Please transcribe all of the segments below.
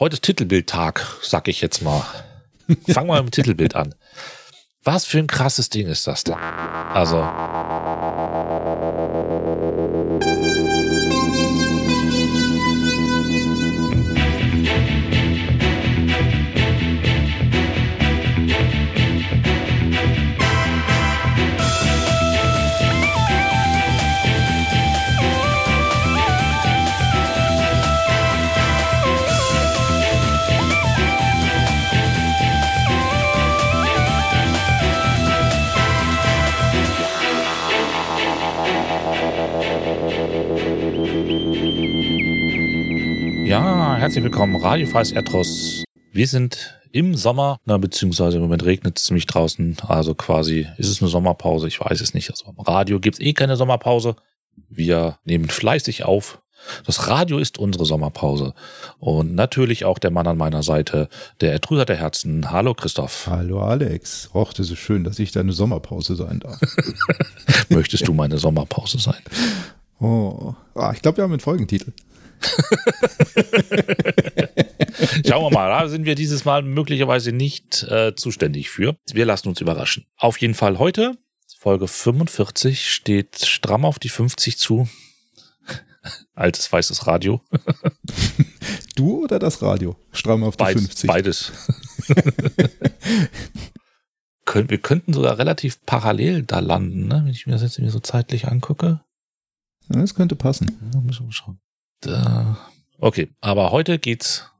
Heute ist Titelbildtag, sag ich jetzt mal. Fangen wir mit dem Titelbild an. Was für ein krasses Ding ist das denn? Also. Ja, herzlich willkommen, Radio Freies Erdros. Wir sind im Sommer, na, beziehungsweise im Moment regnet es ziemlich draußen, also quasi ist es eine Sommerpause, ich weiß es nicht. Also am Radio gibt's eh keine Sommerpause. Wir nehmen fleißig auf. Das Radio ist unsere Sommerpause. Und natürlich auch der Mann an meiner Seite, der Ertrüder der Herzen. Hallo Christoph. Hallo Alex. Och, das ist schön, dass ich deine Sommerpause sein darf. Möchtest du meine Sommerpause sein? Oh, ah, ich glaube, wir haben einen Folgentitel. Schauen wir mal, da sind wir dieses Mal möglicherweise nicht äh, zuständig für. Wir lassen uns überraschen. Auf jeden Fall heute, Folge 45, steht stramm auf die 50 zu. Altes weißes Radio. du oder das Radio? Stramm auf die Beid, 50. Beides. wir könnten sogar relativ parallel da landen, ne? wenn ich mir das jetzt irgendwie so zeitlich angucke. Ja, das könnte passen. Ja, müssen wir schauen. Okay, aber heute geht's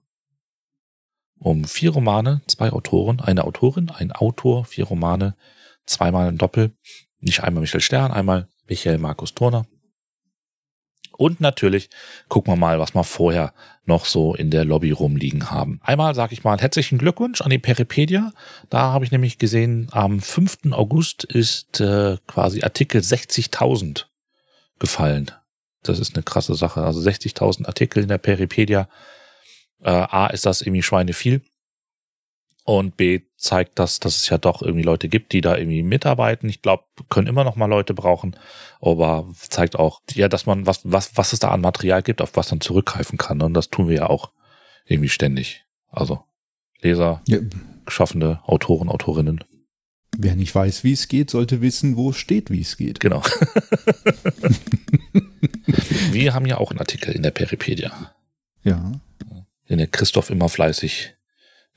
um vier Romane, zwei Autoren, eine Autorin, ein Autor, vier Romane, zweimal ein Doppel. Nicht einmal Michael Stern, einmal Michael Markus Turner. Und natürlich gucken wir mal, was wir vorher noch so in der Lobby rumliegen haben. Einmal sage ich mal herzlichen Glückwunsch an die Peripedia. Da habe ich nämlich gesehen, am 5. August ist äh, quasi Artikel 60.000 gefallen. Das ist eine krasse Sache. Also 60.000 Artikel in der Peripedia. Äh, A, ist das irgendwie Schweine viel. Und B, zeigt das, dass es ja doch irgendwie Leute gibt, die da irgendwie mitarbeiten. Ich glaube, können immer noch mal Leute brauchen. Aber zeigt auch, ja, dass man, was, was, was es da an Material gibt, auf was man zurückgreifen kann. Und das tun wir ja auch irgendwie ständig. Also Leser, ja. geschaffene Autoren, Autorinnen. Wer nicht weiß, wie es geht, sollte wissen, wo es steht, wie es geht. Genau. Wir haben ja auch einen Artikel in der Peripedia. Ja. Den der Christoph immer fleißig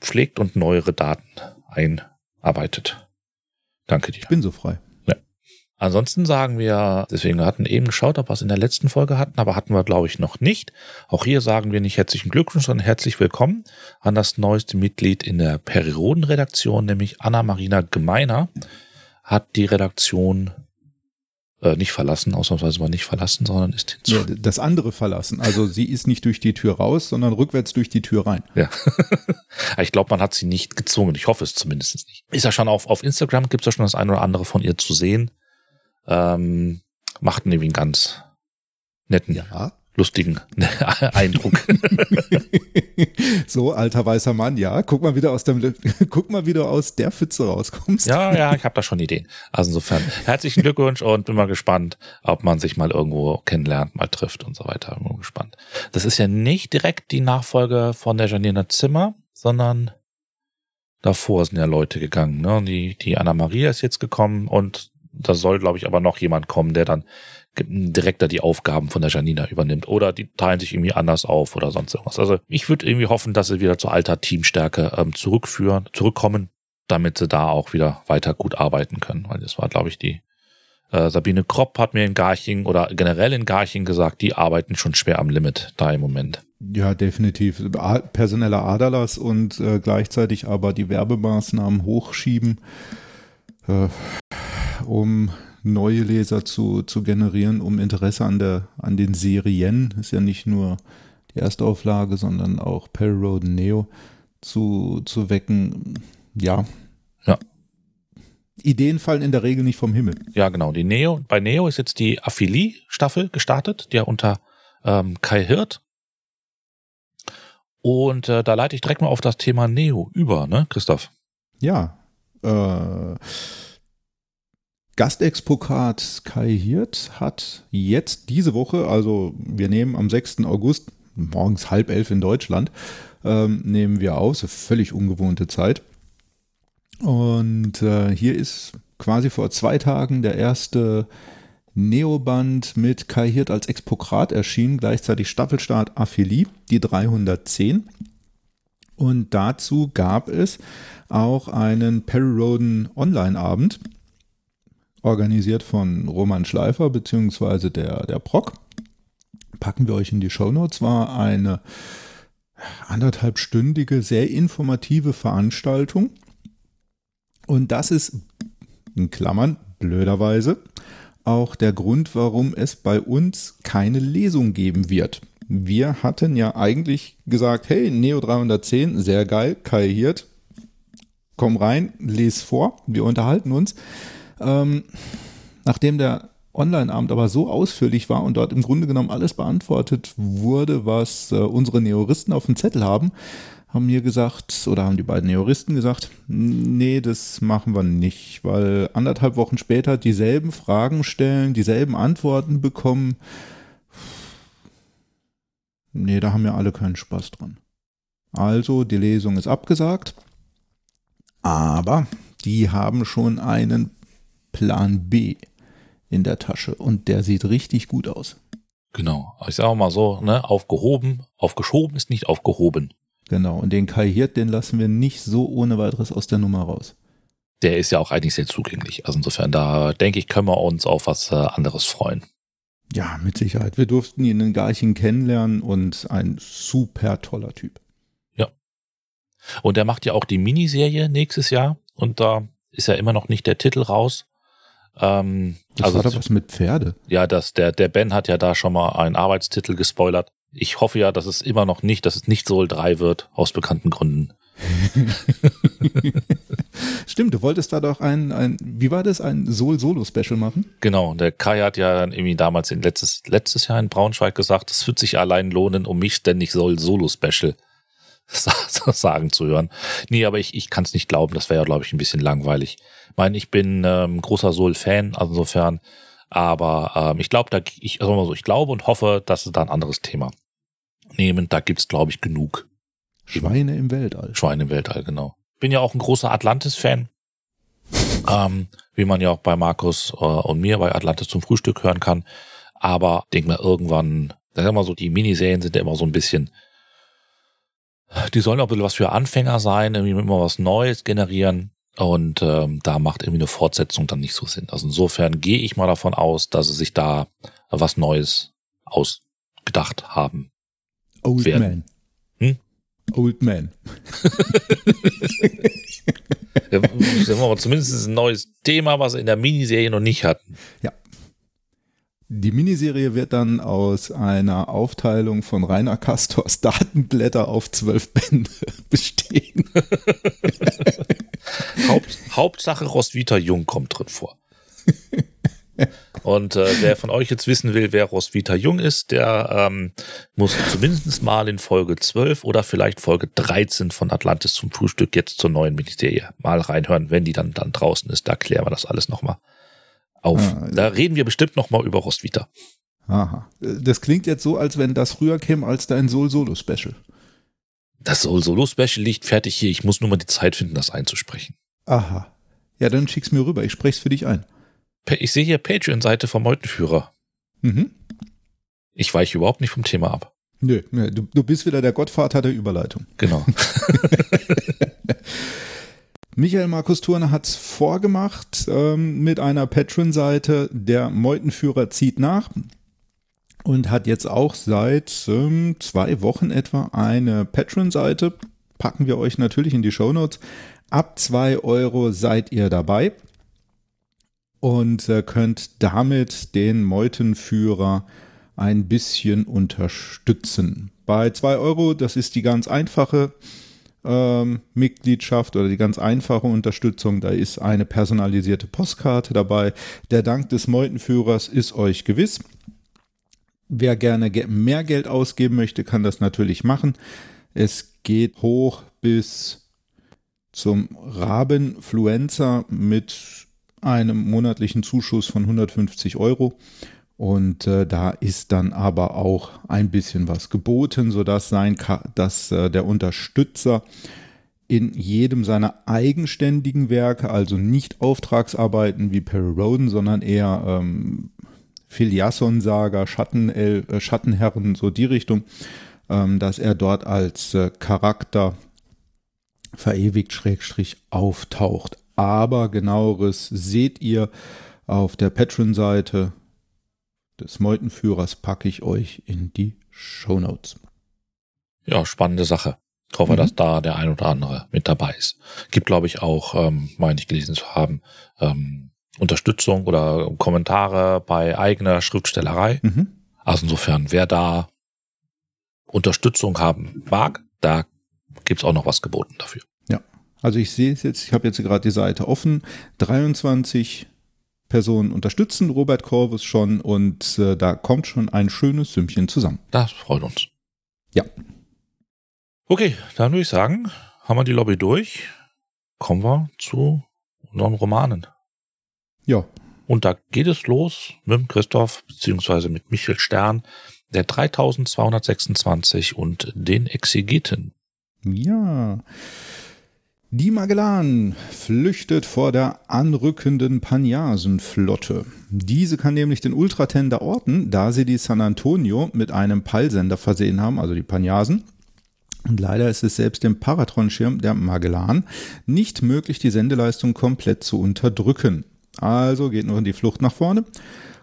pflegt und neuere Daten einarbeitet. Danke dir. Ich bin so frei. Ansonsten sagen wir, deswegen wir hatten eben geschaut, ob wir es in der letzten Folge hatten, aber hatten wir, glaube ich, noch nicht. Auch hier sagen wir nicht herzlichen Glückwunsch, sondern herzlich willkommen an das neueste Mitglied in der Periodenredaktion, nämlich Anna-Marina Gemeiner hat die Redaktion äh, nicht verlassen, ausnahmsweise mal nicht verlassen, sondern ist hinzu. Ja, das andere verlassen. Also sie ist nicht durch die Tür raus, sondern rückwärts durch die Tür rein. Ja. ich glaube, man hat sie nicht gezwungen. Ich hoffe es zumindest nicht. Ist ja schon auf, auf Instagram, gibt es ja schon das eine oder andere von ihr zu sehen. Ähm, macht irgendwie einen ganz netten ja lustigen Eindruck. so, alter weißer Mann, ja, guck mal wieder aus dem, guck mal, wie du aus der Pfütze rauskommst. Ja, ja, ich habe da schon Ideen. Also insofern herzlichen Glückwunsch und bin mal gespannt, ob man sich mal irgendwo kennenlernt, mal trifft und so weiter. Bin mal gespannt. Das ist ja nicht direkt die Nachfolge von der Janina Zimmer, sondern davor sind ja Leute gegangen. Ne? Die, die Anna Maria ist jetzt gekommen und da soll, glaube ich, aber noch jemand kommen, der dann direkter die Aufgaben von der Janina übernimmt oder die teilen sich irgendwie anders auf oder sonst irgendwas. Also ich würde irgendwie hoffen, dass sie wieder zur alter Teamstärke ähm, zurückführen, zurückkommen, damit sie da auch wieder weiter gut arbeiten können. Weil das war, glaube ich, die äh, Sabine Kropp hat mir in Garching oder generell in Garching gesagt, die arbeiten schon schwer am Limit da im Moment. Ja, definitiv. Personeller Aderlass und äh, gleichzeitig aber die Werbemaßnahmen hochschieben, äh, um neue Leser zu, zu generieren, um Interesse an, der, an den Serien, ist ja nicht nur die erste Auflage, sondern auch Perry Road Neo zu, zu wecken. Ja. Ja. Ideen fallen in der Regel nicht vom Himmel. Ja, genau. Die Neo, bei Neo ist jetzt die Affili-Staffel gestartet, der unter ähm, Kai Hirt. Und äh, da leite ich direkt mal auf das Thema Neo über, ne, Christoph? Ja. Äh, Gastexpokat Kai Hirt hat jetzt diese Woche, also wir nehmen am 6. August, morgens halb elf in Deutschland, ähm, nehmen wir aus. Völlig ungewohnte Zeit. Und äh, hier ist quasi vor zwei Tagen der erste Neoband mit Kai Hirt als Expokrat erschienen, gleichzeitig Staffelstart Aphilie, die 310. Und dazu gab es auch einen Perry Roden Online-Abend, organisiert von Roman Schleifer beziehungsweise der, der Proc. Packen wir euch in die Show Notes. War eine anderthalbstündige, sehr informative Veranstaltung. Und das ist, in Klammern, blöderweise, auch der Grund, warum es bei uns keine Lesung geben wird. Wir hatten ja eigentlich gesagt, hey, Neo 310, sehr geil, Kai Hirt, komm rein, les vor, wir unterhalten uns. Ähm, nachdem der Online-Abend aber so ausführlich war und dort im Grunde genommen alles beantwortet wurde, was äh, unsere Neoristen auf dem Zettel haben, haben mir gesagt, oder haben die beiden Neoristen gesagt, nee, das machen wir nicht, weil anderthalb Wochen später dieselben Fragen stellen, dieselben Antworten bekommen. Nee, da haben ja alle keinen Spaß dran. Also, die Lesung ist abgesagt, aber die haben schon einen Plan B in der Tasche und der sieht richtig gut aus. Genau. Ich sage mal so, ne, aufgehoben, aufgeschoben ist nicht aufgehoben. Genau, und den Kai Hirt, den lassen wir nicht so ohne weiteres aus der Nummer raus. Der ist ja auch eigentlich sehr zugänglich. Also insofern, da denke ich, können wir uns auf was äh, anderes freuen. Ja, mit Sicherheit. Wir durften ihn in Garching kennenlernen und ein super toller Typ. Ja. Und er macht ja auch die Miniserie nächstes Jahr und da ist ja immer noch nicht der Titel raus. Ähm, das also war doch was mit Pferde. Ja, das, der, der Ben hat ja da schon mal einen Arbeitstitel gespoilert ich hoffe ja, dass es immer noch nicht, dass es nicht Soul 3 wird, aus bekannten Gründen. Stimmt, du wolltest da doch ein, ein wie war das, ein Soul-Solo-Special machen? Genau, der Kai hat ja dann irgendwie damals in letztes, letztes Jahr in Braunschweig gesagt, es wird sich allein lohnen, um mich ständig Soul-Solo-Special sagen zu hören. Nee, aber ich, ich kann es nicht glauben, das wäre ja, glaube ich, ein bisschen langweilig. Ich meine, ich bin ähm, großer Soul-Fan, also insofern, aber ähm, ich glaube, da ich, also so, ich glaube und hoffe, dass es da ein anderes Thema nehmen. Da gibt's glaube ich, genug. Schweine im Weltall. Schweine im Weltall, genau. Bin ja auch ein großer Atlantis-Fan. ähm, wie man ja auch bei Markus äh, und mir bei Atlantis zum Frühstück hören kann. Aber denk mal, irgendwann, sag wir mal so, die Miniserien sind ja immer so ein bisschen, die sollen auch ein bisschen was für Anfänger sein, irgendwie immer was Neues generieren. Und ähm, da macht irgendwie eine Fortsetzung dann nicht so Sinn. Also insofern gehe ich mal davon aus, dass sie sich da was Neues ausgedacht haben. Old werden. Man. Hm? Old Man. ja, sagen wir mal, zumindest ein neues Thema, was sie in der Miniserie noch nicht hatten. Ja. Die Miniserie wird dann aus einer Aufteilung von Rainer Castors Datenblätter auf zwölf Bände bestehen. Haupt, Hauptsache Roswitha Jung kommt drin vor. Und äh, wer von euch jetzt wissen will, wer Roswitha Jung ist, der ähm, muss zumindest mal in Folge 12 oder vielleicht Folge 13 von Atlantis zum Frühstück jetzt zur neuen Miniserie mal reinhören, wenn die dann, dann draußen ist. Da klären wir das alles nochmal auf. Ah, da reden wir bestimmt nochmal über Roswitha. Aha. Das klingt jetzt so, als wenn das früher käme als dein Soul Solo Special. Das Soul Solo Special liegt fertig hier. Ich muss nur mal die Zeit finden, das einzusprechen. Aha. Ja, dann schick's mir rüber. Ich spreche es für dich ein. Ich sehe hier Patreon-Seite vom Meutenführer. Mhm. Ich weiche überhaupt nicht vom Thema ab. Nö, nö du, du bist wieder der Gottvater der Überleitung. Genau. Michael Markus Turner hat es vorgemacht ähm, mit einer Patreon-Seite. Der Meutenführer zieht nach und hat jetzt auch seit ähm, zwei Wochen etwa eine Patreon-Seite. Packen wir euch natürlich in die Show Notes. Ab zwei Euro seid ihr dabei und äh, könnt damit den Meutenführer ein bisschen unterstützen. Bei zwei Euro, das ist die ganz einfache ähm, Mitgliedschaft oder die ganz einfache Unterstützung. Da ist eine personalisierte Postkarte dabei. Der Dank des Meutenführers ist euch gewiss. Wer gerne mehr Geld ausgeben möchte, kann das natürlich machen. Es geht hoch bis zum Rabenfluencer mit einem monatlichen Zuschuss von 150 Euro. Und äh, da ist dann aber auch ein bisschen was geboten, sodass sein, dass äh, der Unterstützer in jedem seiner eigenständigen Werke, also nicht Auftragsarbeiten wie Perry Roden, sondern eher ähm, Filiasson-Saga, Schatten, äh, Schattenherren, so die Richtung, ähm, dass er dort als äh, Charakter verewigt Schrägstrich auftaucht. Aber genaueres seht ihr auf der Patreon-Seite des Meutenführers, packe ich euch in die Show Notes. Ja, spannende Sache. Ich hoffe, mhm. dass da der ein oder andere mit dabei ist. Gibt, glaube ich, auch, ähm, meine ich gelesen zu haben, ähm, Unterstützung oder Kommentare bei eigener Schriftstellerei. Mhm. Also insofern, wer da Unterstützung haben mag, da gibt's auch noch was geboten dafür. Ja, also ich sehe es jetzt, ich habe jetzt gerade die Seite offen. 23 Personen unterstützen Robert Corvus schon und äh, da kommt schon ein schönes Sümmchen zusammen. Das freut uns. Ja. Okay, dann würde ich sagen, haben wir die Lobby durch. Kommen wir zu unseren Romanen. Ja. Und da geht es los mit Christoph beziehungsweise mit Michael Stern, der 3226 und den Exegeten. Ja. Die Magellan flüchtet vor der anrückenden Panyasenflotte. Diese kann nämlich den Ultratender orten, da sie die San Antonio mit einem Peilsender versehen haben, also die Panyasen. Und leider ist es selbst dem Paratron-Schirm der Magellan nicht möglich, die Sendeleistung komplett zu unterdrücken. Also geht nur in die Flucht nach vorne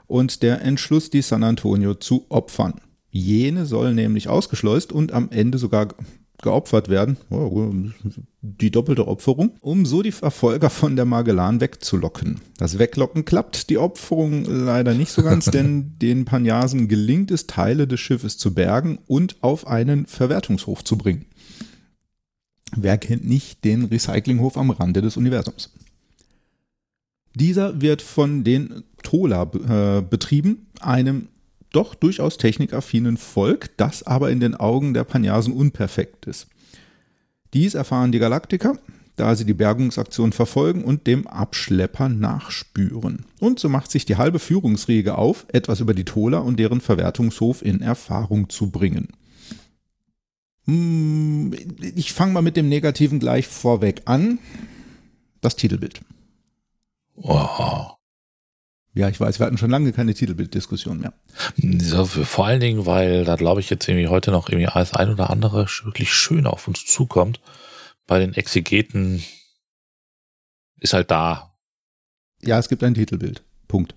und der Entschluss, die San Antonio zu opfern. Jene soll nämlich ausgeschleust und am Ende sogar geopfert werden, die doppelte Opferung, um so die Verfolger von der Magellan wegzulocken. Das Weglocken klappt, die Opferung leider nicht so ganz, denn den Panyasen gelingt es, Teile des Schiffes zu bergen und auf einen Verwertungshof zu bringen. Wer kennt nicht den Recyclinghof am Rande des Universums? Dieser wird von den Tola äh, betrieben, einem doch durchaus technikaffinen Volk, das aber in den Augen der Panyasen unperfekt ist. Dies erfahren die Galaktiker, da sie die Bergungsaktion verfolgen und dem Abschlepper nachspüren. Und so macht sich die halbe Führungsriege auf, etwas über die Tola und deren Verwertungshof in Erfahrung zu bringen. Hm, ich fange mal mit dem Negativen gleich vorweg an. Das Titelbild. Wow. Ja, ich weiß, wir hatten schon lange keine Titelbilddiskussion mehr. So, vor allen Dingen, weil da glaube ich jetzt irgendwie heute noch irgendwie alles ein oder andere wirklich schön auf uns zukommt. Bei den Exegeten ist halt da. Ja, es gibt ein Titelbild. Punkt.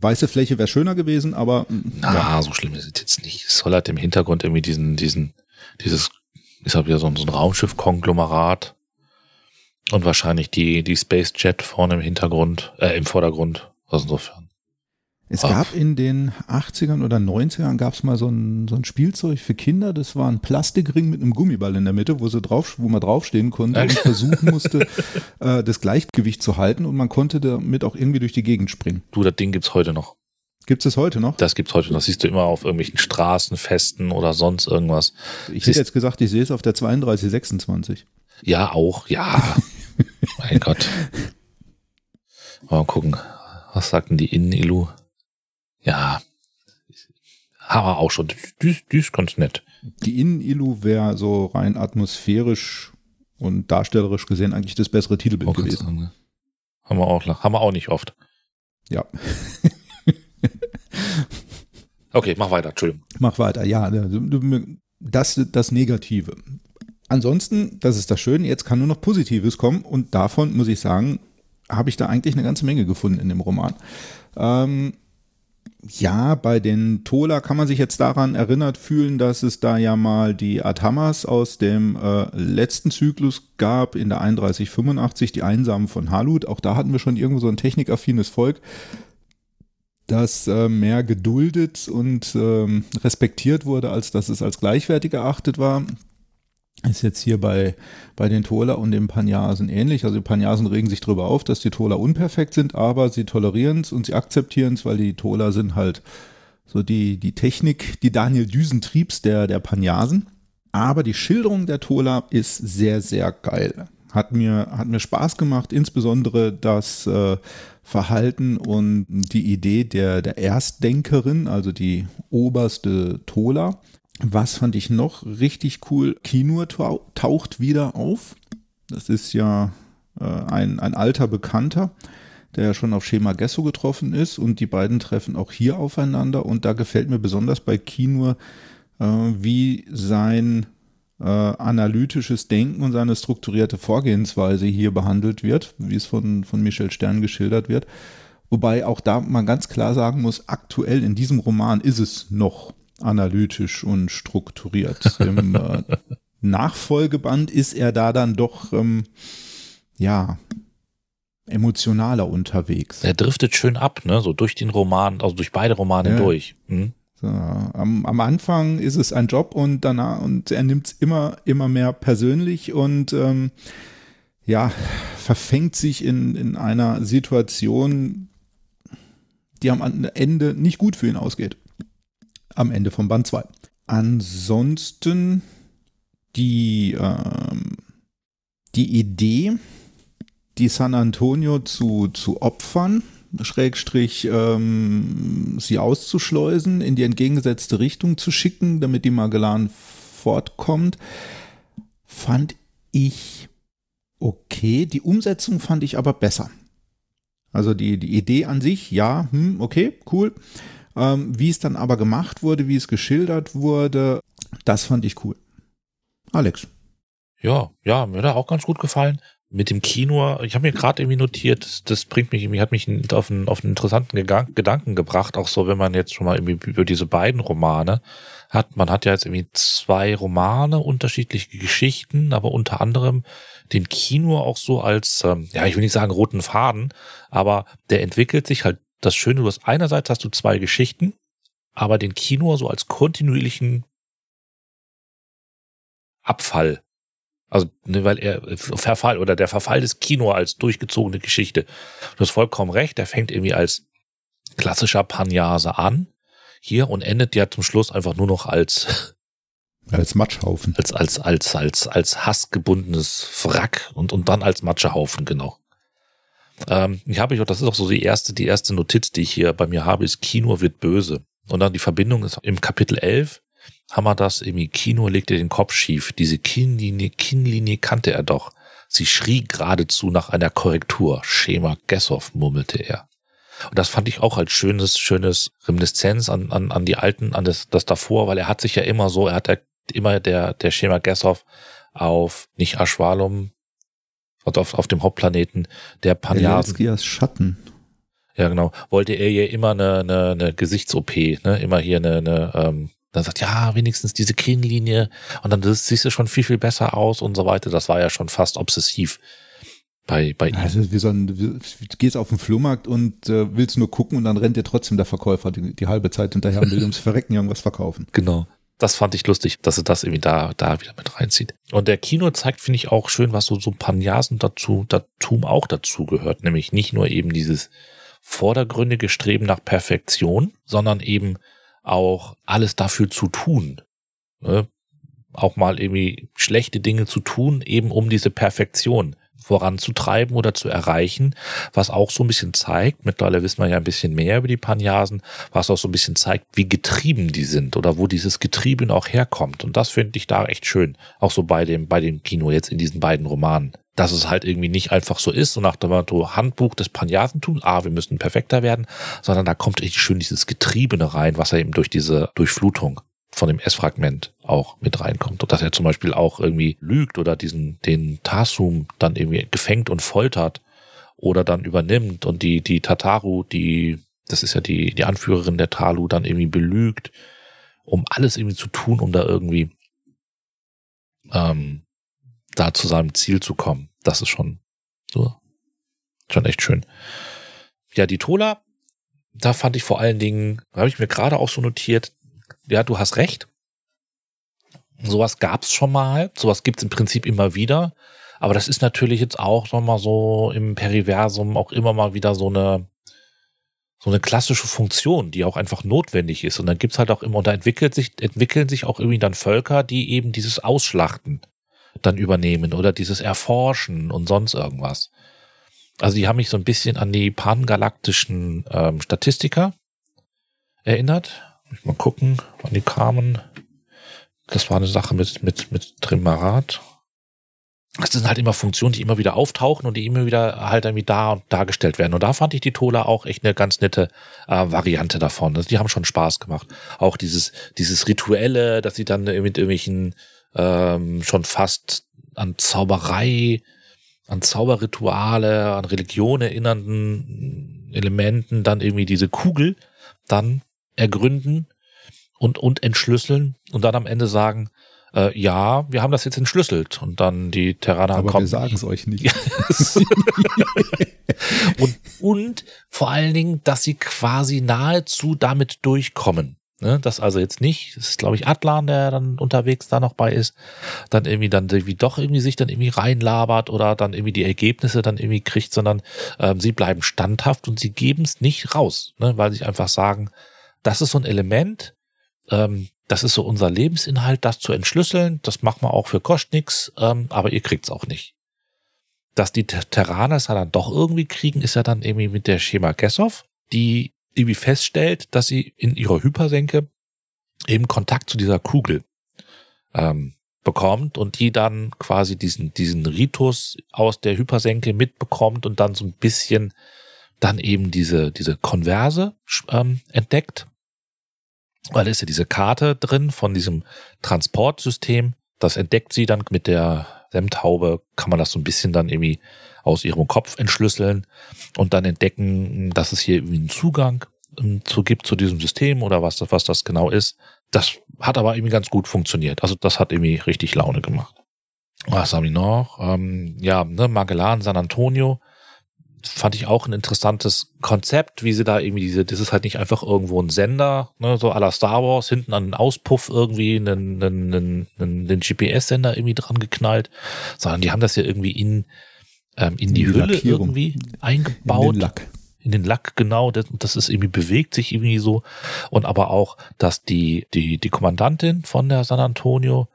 Weiße Fläche wäre schöner gewesen, aber. Na, ja. so schlimm ist es jetzt nicht. Es soll halt im Hintergrund irgendwie diesen, diesen, dieses, ist halt wieder so, so ein Raumschiff-Konglomerat und wahrscheinlich die, die Space Jet vorne im Hintergrund, äh, im Vordergrund. Also insofern. Es gab in den 80ern oder 90ern gab es mal so ein, so ein Spielzeug für Kinder, das war ein Plastikring mit einem Gummiball in der Mitte, wo, sie drauf, wo man draufstehen konnte und versuchen musste, äh, das Gleichgewicht zu halten und man konnte damit auch irgendwie durch die Gegend springen. Du, das Ding gibt's heute noch. Gibt es heute noch? Das gibt's heute noch. Das siehst du immer auf irgendwelchen Straßenfesten oder sonst irgendwas. Ich hätte jetzt gesagt, ich sehe es auf der 3226. Ja, auch, ja. mein Gott. Mal gucken. Was sagten die Innen-Illu? Ja. Haben wir auch schon. Die, die ist ganz nett. Die Innen-Illu wäre so rein atmosphärisch und darstellerisch gesehen eigentlich das bessere Titelbild auch gewesen. Sagen, ne? Haben wir auch, haben wir auch nicht oft. Ja. okay, mach weiter, Entschuldigung. Mach weiter, ja. Das, das Negative. Ansonsten, das ist das Schöne, jetzt kann nur noch Positives kommen und davon muss ich sagen, habe ich da eigentlich eine ganze Menge gefunden in dem Roman. Ähm, ja, bei den Tola kann man sich jetzt daran erinnert fühlen, dass es da ja mal die Atamas aus dem äh, letzten Zyklus gab, in der 3185, die Einsamen von Halut. Auch da hatten wir schon irgendwo so ein technikaffines Volk, das äh, mehr geduldet und ähm, respektiert wurde, als dass es als gleichwertig erachtet war. Ist jetzt hier bei, bei den Tola und den Panyasen ähnlich. Also die Panyasen regen sich darüber auf, dass die Tola unperfekt sind, aber sie tolerieren es und sie akzeptieren es, weil die Tola sind halt so die, die Technik, die Daniel Düsen triebs der, der Panyasen. Aber die Schilderung der Tola ist sehr, sehr geil. Hat mir, hat mir Spaß gemacht, insbesondere das äh, Verhalten und die Idee der, der Erstdenkerin, also die oberste Tola. Was fand ich noch richtig cool? Kinur taucht wieder auf. Das ist ja äh, ein, ein alter Bekannter, der ja schon auf Schema Gesso getroffen ist und die beiden treffen auch hier aufeinander und da gefällt mir besonders bei Kinur, äh, wie sein äh, analytisches Denken und seine strukturierte Vorgehensweise hier behandelt wird, wie es von, von Michel Stern geschildert wird. Wobei auch da man ganz klar sagen muss, aktuell in diesem Roman ist es noch analytisch und strukturiert. Im äh, Nachfolgeband ist er da dann doch, ähm, ja, emotionaler unterwegs. Er driftet schön ab, ne? So durch den Roman, also durch beide Romane ja. durch. Hm? So, am, am, Anfang ist es ein Job und danach und er nimmt es immer, immer mehr persönlich und ähm, ja, verfängt sich in, in einer Situation, die am Ende nicht gut für ihn ausgeht. Am Ende von Band 2. Ansonsten die, ähm, die Idee, die San Antonio zu, zu opfern, Schrägstrich ähm, sie auszuschleusen, in die entgegengesetzte Richtung zu schicken, damit die Magellan fortkommt, fand ich okay. Die Umsetzung fand ich aber besser. Also die, die Idee an sich, ja, hm, okay, cool. Ähm, wie es dann aber gemacht wurde, wie es geschildert wurde, das fand ich cool. Alex. Ja, ja, mir hat er auch ganz gut gefallen mit dem Kino, ich habe mir gerade irgendwie notiert, das bringt mich, hat mich auf einen, auf einen interessanten Gedanken gebracht, auch so, wenn man jetzt schon mal irgendwie über diese beiden Romane hat. Man hat ja jetzt irgendwie zwei Romane, unterschiedliche Geschichten, aber unter anderem den Kino auch so als, ähm, ja, ich will nicht sagen roten Faden, aber der entwickelt sich halt das Schöne, du hast einerseits hast du zwei Geschichten, aber den Kino so als kontinuierlichen Abfall also, ne, weil er Verfall oder der Verfall des Kino als durchgezogene Geschichte. Du hast vollkommen recht, der fängt irgendwie als klassischer Panyase an hier und endet ja zum Schluss einfach nur noch als als Matschhaufen. Als als als als als hassgebundenes Wrack und und dann als Matschehaufen genau. Ähm, ich habe ich auch, das ist auch so die erste die erste Notiz, die ich hier bei mir habe, ist Kino wird böse. Und dann die Verbindung ist im Kapitel 11 haben wir das irgendwie Kino legte den Kopf schief. Diese Kinnlinie, Kinnlinie kannte er doch. Sie schrie geradezu nach einer Korrektur. Schema Gessow, murmelte er. Und das fand ich auch als schönes, schönes Reminiszenz an, an, an die alten, an das, das davor, weil er hat sich ja immer so, er hat ja immer der, der Schema Gessow auf, nicht Aschwalum, auf, auf dem Hauptplaneten der Panjaden. Schatten. Ja, genau. Wollte er ja immer eine, eine, eine Gesichts-OP, ne? Immer hier eine, eine ähm, dann sagt, ja, wenigstens diese Kinnlinie und dann siehst du schon viel, viel besser aus und so weiter. Das war ja schon fast obsessiv bei, bei ihm. Also wie so ein, du gehst auf den Flohmarkt und äh, willst nur gucken und dann rennt dir trotzdem der Verkäufer die, die halbe Zeit hinterher und will ums Verrecken irgendwas verkaufen. Genau. Das fand ich lustig, dass er das irgendwie da, da wieder mit reinzieht. Und der Kino zeigt, finde ich, auch schön, was so, so Panjasen dazu, Datum auch dazu gehört. Nämlich nicht nur eben dieses vordergründige Streben nach Perfektion, sondern eben auch alles dafür zu tun. Ne? Auch mal irgendwie schlechte Dinge zu tun, eben um diese Perfektion voranzutreiben oder zu erreichen, was auch so ein bisschen zeigt, mittlerweile wissen wir ja ein bisschen mehr über die Panjasen, was auch so ein bisschen zeigt, wie getrieben die sind oder wo dieses Getrieben auch herkommt. Und das finde ich da echt schön, auch so bei dem, bei dem Kino jetzt in diesen beiden Romanen dass es halt irgendwie nicht einfach so ist, so nach dem Motto Handbuch des Panjasentums, ah, wir müssen perfekter werden, sondern da kommt richtig schön dieses Getriebene rein, was er eben durch diese Durchflutung von dem S-Fragment auch mit reinkommt. Und dass er zum Beispiel auch irgendwie lügt oder diesen, den Tarsum dann irgendwie gefängt und foltert oder dann übernimmt und die, die Tataru, die, das ist ja die, die Anführerin der Talu, dann irgendwie belügt, um alles irgendwie zu tun, um da irgendwie ähm, da zu seinem Ziel zu kommen. Das ist schon so, schon echt schön. Ja, die Tola, da fand ich vor allen Dingen, habe ich mir gerade auch so notiert, ja, du hast recht. Sowas gab's schon mal, sowas gibt's im Prinzip immer wieder. Aber das ist natürlich jetzt auch nochmal so im Periversum auch immer mal wieder so eine, so eine klassische Funktion, die auch einfach notwendig ist. Und dann gibt's halt auch immer, und da entwickelt sich, entwickeln sich auch irgendwie dann Völker, die eben dieses Ausschlachten dann übernehmen oder dieses Erforschen und sonst irgendwas. Also die haben mich so ein bisschen an die pangalaktischen ähm, Statistiker erinnert. Mal gucken, wann die kamen. Das war eine Sache mit, mit, mit Trimarat. Das sind halt immer Funktionen, die immer wieder auftauchen und die immer wieder halt irgendwie da und dargestellt werden. Und da fand ich die Tola auch echt eine ganz nette äh, Variante davon. Also die haben schon Spaß gemacht. Auch dieses, dieses Rituelle, dass sie dann mit irgendwelchen ähm, schon fast an Zauberei, an Zauberrituale, an Religion erinnernden Elementen dann irgendwie diese Kugel dann ergründen und, und entschlüsseln und dann am Ende sagen, äh, ja, wir haben das jetzt entschlüsselt. Und dann die Terraner Aber kommen. wir sagen es euch nicht. und, und vor allen Dingen, dass sie quasi nahezu damit durchkommen. Ne, das also jetzt nicht, das ist glaube ich Atlan, der dann unterwegs da noch bei ist, dann irgendwie dann irgendwie doch irgendwie sich dann irgendwie reinlabert oder dann irgendwie die Ergebnisse dann irgendwie kriegt, sondern ähm, sie bleiben standhaft und sie geben es nicht raus, ne, weil sie einfach sagen, das ist so ein Element, ähm, das ist so unser Lebensinhalt, das zu entschlüsseln. Das machen wir auch für kostet nix, ähm, aber ihr kriegt's auch nicht. Dass die Terraner es dann doch irgendwie kriegen, ist ja dann irgendwie mit der Schema Gessov, die irgendwie feststellt, dass sie in ihrer Hypersenke eben Kontakt zu dieser Kugel ähm, bekommt und die dann quasi diesen, diesen Ritus aus der Hypersenke mitbekommt und dann so ein bisschen dann eben diese, diese Konverse ähm, entdeckt weil da ist ja diese Karte drin von diesem Transportsystem. Das entdeckt sie dann mit der Semtaube, kann man das so ein bisschen dann irgendwie aus ihrem Kopf entschlüsseln und dann entdecken, dass es hier irgendwie einen Zugang ähm, zu gibt zu diesem System oder was, was das genau ist. Das hat aber irgendwie ganz gut funktioniert. Also das hat irgendwie richtig Laune gemacht. Was haben wir noch? Ähm, ja, ne, Magellan, San Antonio fand ich auch ein interessantes Konzept, wie sie da irgendwie diese, das ist halt nicht einfach irgendwo ein Sender, ne, so à la Star Wars, hinten an den Auspuff irgendwie einen, einen, einen, einen GPS-Sender irgendwie dran geknallt, sondern die haben das ja irgendwie in, ähm, in, in die, die, Hülle Lackierung. irgendwie eingebaut. In den Lack. In den Lack, genau. Das, das ist irgendwie, bewegt sich irgendwie so. Und aber auch, dass die, die, die Kommandantin von der San Antonio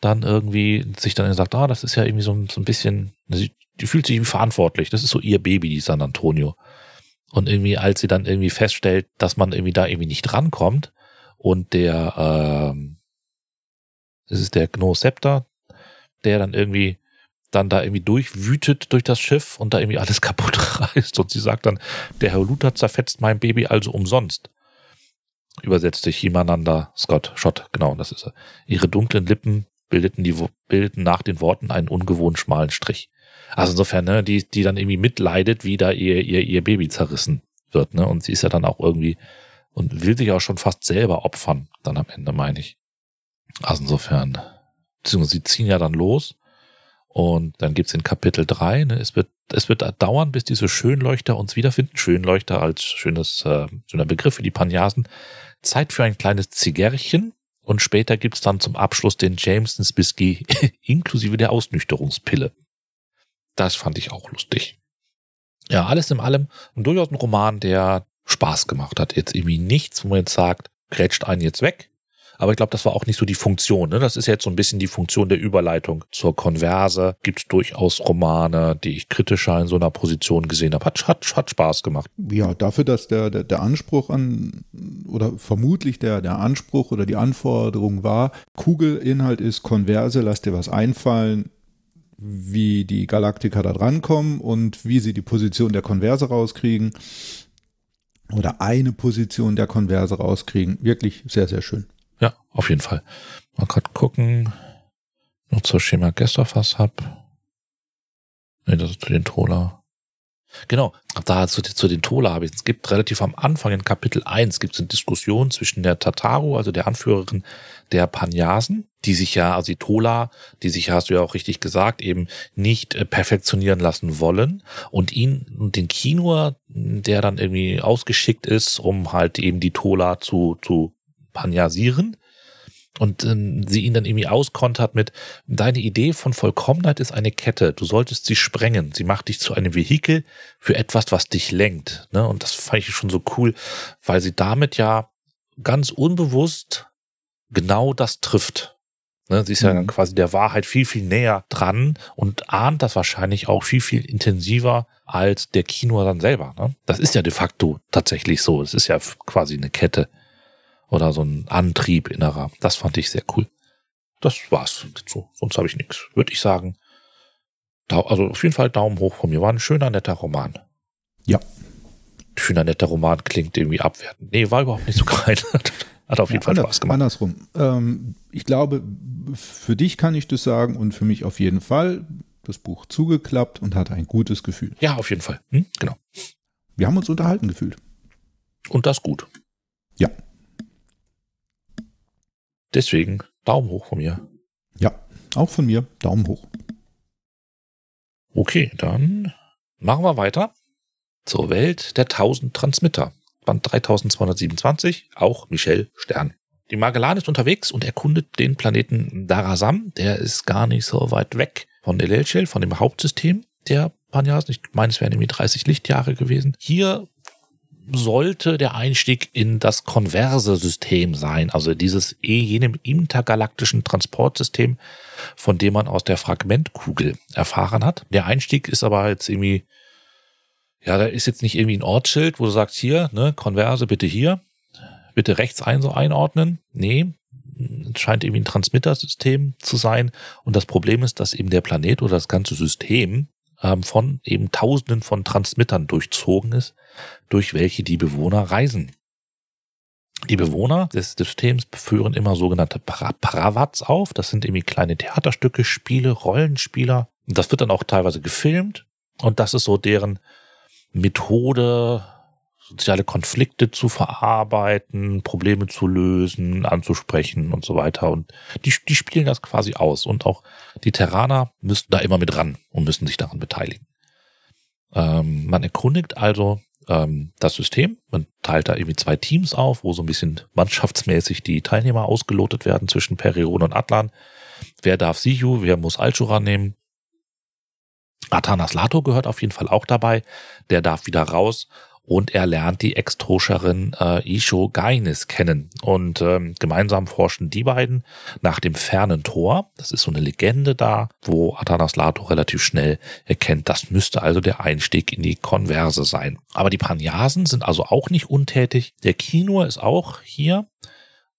dann irgendwie sich dann sagt, ah, das ist ja irgendwie so, so ein bisschen, sie die fühlt sich verantwortlich. Das ist so ihr Baby, die San Antonio. Und irgendwie, als sie dann irgendwie feststellt, dass man irgendwie da irgendwie nicht rankommt und der, ähm, das ist der Gnoscepter, der dann irgendwie dann da irgendwie durchwütet durch das Schiff und da irgendwie alles kaputt reißt. Und sie sagt dann, der Herr Luther zerfetzt mein Baby also umsonst. Übersetzte Chimananda Scott Schott, genau, das ist er. Ihre dunklen Lippen bildeten, die, bildeten nach den Worten einen ungewohnt schmalen Strich. Also insofern, ne, die, die dann irgendwie mitleidet, wie da ihr, ihr, ihr Baby zerrissen wird, ne? Und sie ist ja dann auch irgendwie und will sich auch schon fast selber opfern, dann am Ende, meine ich. Also insofern, beziehungsweise sie ziehen ja dann los und dann gibt's in Kapitel drei. ne, es wird, es wird dauern, bis diese Schönleuchter uns wiederfinden. Schönleuchter als schönes, äh, schöner Begriff für die Panjasen. Zeit für ein kleines Zigarrchen. Und später gibt's dann zum Abschluss den Jamesons Whisky inklusive der Ausnüchterungspille. Das fand ich auch lustig. Ja, alles in allem und durchaus ein Roman, der Spaß gemacht hat. Jetzt irgendwie nichts, wo man jetzt sagt, grätscht einen jetzt weg. Aber ich glaube, das war auch nicht so die Funktion. Ne? Das ist jetzt so ein bisschen die Funktion der Überleitung zur Konverse. Gibt durchaus Romane, die ich kritischer in so einer Position gesehen habe. Hat, hat, hat Spaß gemacht. Ja, dafür, dass der, der, der Anspruch an, oder vermutlich der, der Anspruch oder die Anforderung war, Kugelinhalt ist Konverse, lass dir was einfallen, wie die Galaktiker da drankommen und wie sie die Position der Konverse rauskriegen oder eine Position der Konverse rauskriegen. Wirklich sehr, sehr schön. Ja, auf jeden Fall. Mal gerade gucken, nur zur Schema Gestern was hab. Nee, das ist zu den Troller. Genau, da zu, zu den Tola habe ich, es gibt relativ am Anfang in Kapitel 1 gibt es eine Diskussion zwischen der Tataru, also der Anführerin der Panyasen, die sich ja, also die Tola, die sich, hast du ja auch richtig gesagt, eben nicht äh, perfektionieren lassen wollen und ihn und den Kinua, der dann irgendwie ausgeschickt ist, um halt eben die Tola zu, zu panyasieren, und ähm, sie ihn dann irgendwie auskontert mit, deine Idee von Vollkommenheit ist eine Kette, du solltest sie sprengen, sie macht dich zu einem Vehikel für etwas, was dich lenkt. Ne? Und das fand ich schon so cool, weil sie damit ja ganz unbewusst genau das trifft. Ne, sie ist ja dann quasi der Wahrheit viel, viel näher dran und ahnt das wahrscheinlich auch viel, viel intensiver als der Kino dann selber. Ne? Das ist ja de facto tatsächlich so. Es ist ja quasi eine Kette oder so ein Antrieb innerer. Das fand ich sehr cool. Das war's dazu. Sonst habe ich nichts. Würde ich sagen. Also auf jeden Fall Daumen hoch von mir. War ein schöner, netter Roman. Ja. Schöner, netter Roman klingt irgendwie abwertend. Nee, war überhaupt nicht so geil. Hat auf jeden ja, Fall Spaß gemacht. Andersrum. Ähm, ich glaube, für dich kann ich das sagen und für mich auf jeden Fall. Das Buch zugeklappt und hatte ein gutes Gefühl. Ja, auf jeden Fall. Hm? Genau. Wir haben uns unterhalten gefühlt. Und das gut. Ja. Deswegen Daumen hoch von mir. Ja, auch von mir. Daumen hoch. Okay, dann machen wir weiter zur Welt der 1000 Transmitter. Band 3227, auch Michel Stern. Die Magellan ist unterwegs und erkundet den Planeten Darasam. Der ist gar nicht so weit weg von Elelchel, von dem Hauptsystem der Panyas. Ich meine, es wären irgendwie 30 Lichtjahre gewesen. Hier sollte der Einstieg in das konverse System sein, also dieses eh jenem intergalaktischen Transportsystem, von dem man aus der Fragmentkugel erfahren hat. Der Einstieg ist aber jetzt irgendwie, ja, da ist jetzt nicht irgendwie ein Ortsschild, wo du sagst, hier, ne, Konverse bitte hier, bitte rechts ein so einordnen. Nee, es scheint irgendwie ein Transmittersystem zu sein. Und das Problem ist, dass eben der Planet oder das ganze System ähm, von eben Tausenden von Transmittern durchzogen ist, durch welche die Bewohner reisen. Die Bewohner des Systems führen immer sogenannte Pravats auf. Das sind irgendwie kleine Theaterstücke, Spiele, Rollenspieler. Und das wird dann auch teilweise gefilmt. Und das ist so deren Methode, soziale Konflikte zu verarbeiten, Probleme zu lösen, anzusprechen und so weiter. Und die, die spielen das quasi aus. Und auch die Terraner müssen da immer mit ran und müssen sich daran beteiligen. Ähm, man erkundigt also ähm, das System. Man teilt da irgendwie zwei Teams auf, wo so ein bisschen mannschaftsmäßig die Teilnehmer ausgelotet werden zwischen Periron und Atlan. Wer darf Sihu, wer muss Alchura nehmen? Atanas Lato gehört auf jeden Fall auch dabei. Der darf wieder raus und er lernt die Extroscherin äh, Isho Gainis kennen. Und ähm, gemeinsam forschen die beiden nach dem fernen Tor. Das ist so eine Legende da, wo Athanas Lato relativ schnell erkennt, das müsste also der Einstieg in die Konverse sein. Aber die Panyasen sind also auch nicht untätig. Der Kino ist auch hier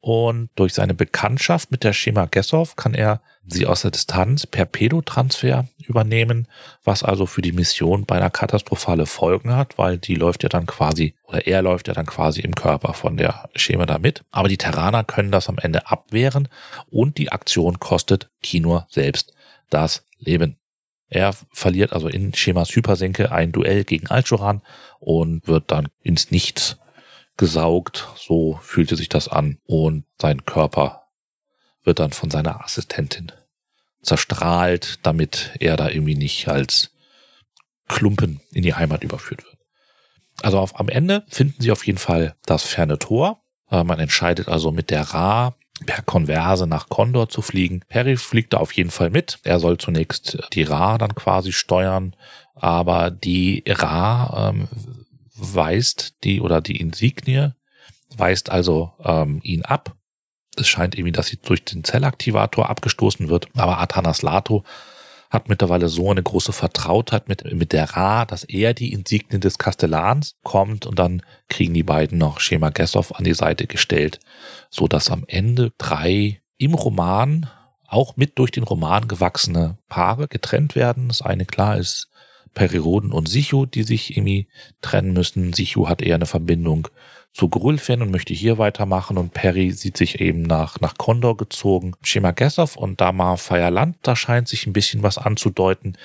und durch seine Bekanntschaft mit der Schema Gessow kann er sie aus der Distanz per Pedotransfer übernehmen, was also für die Mission beinahe katastrophale Folgen hat, weil die läuft ja dann quasi, oder er läuft ja dann quasi im Körper von der Schema da mit. Aber die Terraner können das am Ende abwehren und die Aktion kostet Kinur selbst das Leben. Er verliert also in Schemas Hypersenke ein Duell gegen Alchoran und wird dann ins Nichts gesaugt, so fühlte sich das an und sein Körper wird dann von seiner Assistentin zerstrahlt, damit er da irgendwie nicht als Klumpen in die Heimat überführt wird. Also auf, am Ende finden sie auf jeden Fall das ferne Tor. Äh, man entscheidet also mit der Ra per Konverse nach Condor zu fliegen. Perry fliegt da auf jeden Fall mit. Er soll zunächst die Ra dann quasi steuern, aber die Ra ähm, weist die oder die Insignie weist also ähm, ihn ab. Es scheint irgendwie, dass sie durch den Zellaktivator abgestoßen wird. Aber Athanas Lato hat mittlerweile so eine große Vertrautheit mit, mit der Ra, dass er die Insignie des Kastellans kommt und dann kriegen die beiden noch Schema Gessow an die Seite gestellt, so dass am Ende drei im Roman auch mit durch den Roman gewachsene Paare getrennt werden. Das eine klar ist Periroden und Sichu, die sich irgendwie trennen müssen. Sichu hat eher eine Verbindung zu Grülfen und möchte hier weitermachen und Perry sieht sich eben nach, nach Kondor gezogen. Schema Gessow und Dama Feierland, da scheint sich ein bisschen was anzudeuten.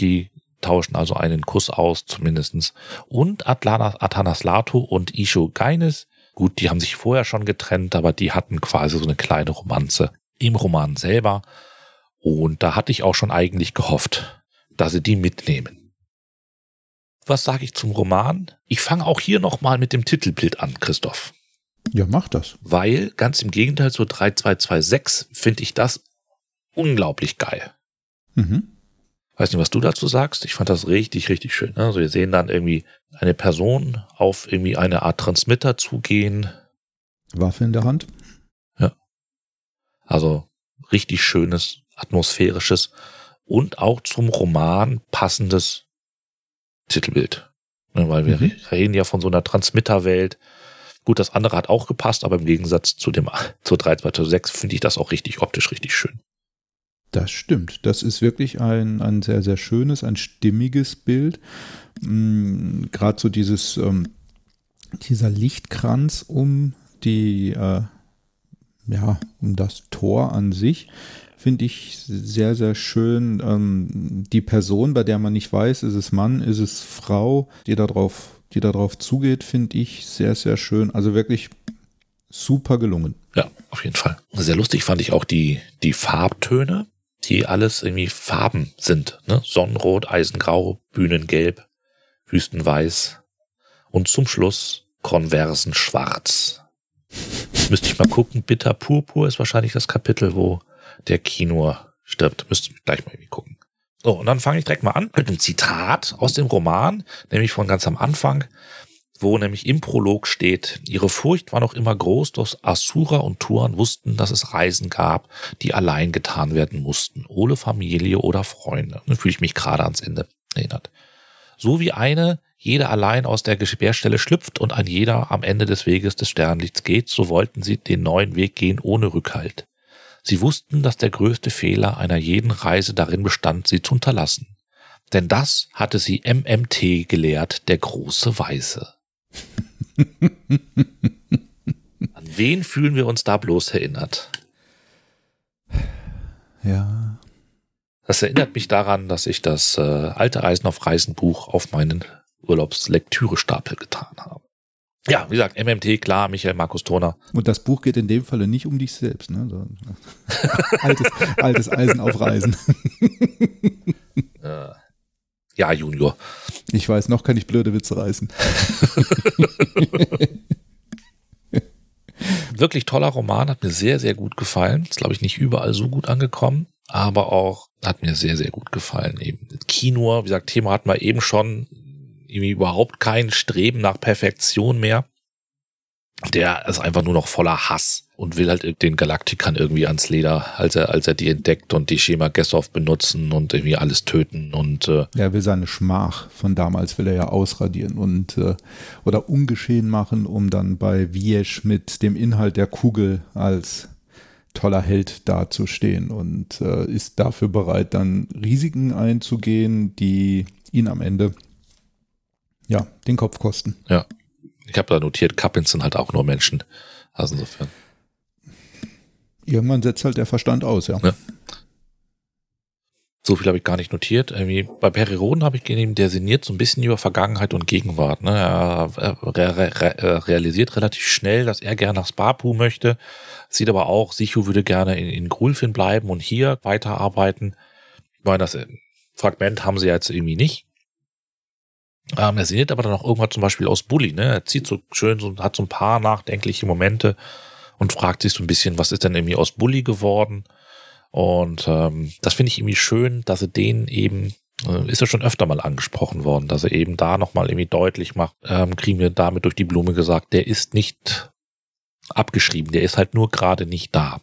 Die tauschen also einen Kuss aus, zumindestens. Und Atlana, Atanas Lato und Isho Geines, gut, die haben sich vorher schon getrennt, aber die hatten quasi so eine kleine Romanze im Roman selber. Und da hatte ich auch schon eigentlich gehofft, dass sie die mitnehmen was sage ich zum Roman? Ich fange auch hier nochmal mit dem Titelbild an, Christoph. Ja, mach das. Weil, ganz im Gegenteil zu 3226 finde ich das unglaublich geil. Mhm. Weiß nicht, was du dazu sagst. Ich fand das richtig, richtig schön. Ne? Also wir sehen dann irgendwie eine Person auf irgendwie eine Art Transmitter zugehen. Waffe in der Hand. Ja. Also richtig schönes, atmosphärisches und auch zum Roman passendes Titelbild. Ne, weil wir mhm. reden ja von so einer Transmitterwelt. Gut, das andere hat auch gepasst, aber im Gegensatz zu dem zur 3206 finde ich das auch richtig optisch richtig schön. Das stimmt. Das ist wirklich ein, ein sehr, sehr schönes, ein stimmiges Bild. Mhm, Gerade so dieses, ähm, dieser Lichtkranz um die, äh, ja, um das Tor an sich finde ich sehr, sehr schön. Ähm, die Person, bei der man nicht weiß, ist es Mann, ist es Frau, die darauf, die darauf zugeht, finde ich sehr, sehr schön. Also wirklich super gelungen. Ja, auf jeden Fall. Sehr lustig fand ich auch die, die Farbtöne, die alles irgendwie Farben sind. Ne? Sonnenrot, Eisengrau, Bühnengelb, Wüstenweiß und zum Schluss Konversen Schwarz. Müsste ich mal gucken. Bitter Purpur ist wahrscheinlich das Kapitel, wo der Kino stirbt. Müsste ich gleich mal irgendwie gucken. So, und dann fange ich direkt mal an mit einem Zitat aus dem Roman, nämlich von ganz am Anfang, wo nämlich im Prolog steht, ihre Furcht war noch immer groß, doch Asura und Turan wussten, dass es Reisen gab, die allein getan werden mussten, ohne Familie oder Freunde. Dann fühle ich mich gerade ans Ende erinnert. So wie eine, jeder allein aus der Gebärstelle schlüpft und ein jeder am Ende des Weges des Sternlichts geht, so wollten sie den neuen Weg gehen ohne Rückhalt. Sie wussten, dass der größte Fehler einer jeden Reise darin bestand, sie zu unterlassen. Denn das hatte sie MMT gelehrt, der große Weise. An wen fühlen wir uns da bloß erinnert? Ja. Das erinnert mich daran, dass ich das äh, alte Eisen auf Reisen Buch auf meinen Urlaubslektürestapel getan habe. Ja, wie gesagt, MMT, klar, Michael Markus Turner. Und das Buch geht in dem Falle nicht um dich selbst, ne? So, altes, altes Eisen auf Reisen. Äh, ja, Junior. Ich weiß, noch kann ich blöde Witze reißen. Wirklich toller Roman, hat mir sehr, sehr gut gefallen. Ist, glaube ich, nicht überall so gut angekommen, aber auch hat mir sehr, sehr gut gefallen. Eben Kino, wie gesagt, Thema hatten wir eben schon irgendwie überhaupt kein Streben nach Perfektion mehr. Der ist einfach nur noch voller Hass und will halt den Galaktikern irgendwie ans Leder, als er, als er die entdeckt und die Schema Gessov benutzen und irgendwie alles töten und äh Er will seine Schmach von damals will er ja ausradieren und äh, oder ungeschehen machen, um dann bei Viesch mit dem Inhalt der Kugel als toller Held dazustehen und äh, ist dafür bereit, dann Risiken einzugehen, die ihn am Ende ja, den Kopf kosten. Ja. Ich habe da notiert, Kappins sind halt auch nur Menschen. Also insofern. Irgendwann setzt halt der Verstand aus, ja. ja. So viel habe ich gar nicht notiert. Irgendwie bei Periroden habe ich gegeben, der sinniert so ein bisschen über Vergangenheit und Gegenwart. Ne? Er, er, er, realisiert relativ schnell, dass er gerne nach Spapu möchte, sieht aber auch, Sichu würde gerne in, in Grulfin bleiben und hier weiterarbeiten. Ich meine, das Fragment haben sie jetzt irgendwie nicht. Ähm, er sinniert aber dann auch irgendwann zum Beispiel aus Bully, ne? Er zieht so schön, so, hat so ein paar nachdenkliche Momente und fragt sich so ein bisschen, was ist denn irgendwie aus Bully geworden? Und ähm, das finde ich irgendwie schön, dass er den eben, äh, ist ja schon öfter mal angesprochen worden, dass er eben da nochmal irgendwie deutlich macht, ähm, kriegen wir damit durch die Blume gesagt, der ist nicht abgeschrieben, der ist halt nur gerade nicht da.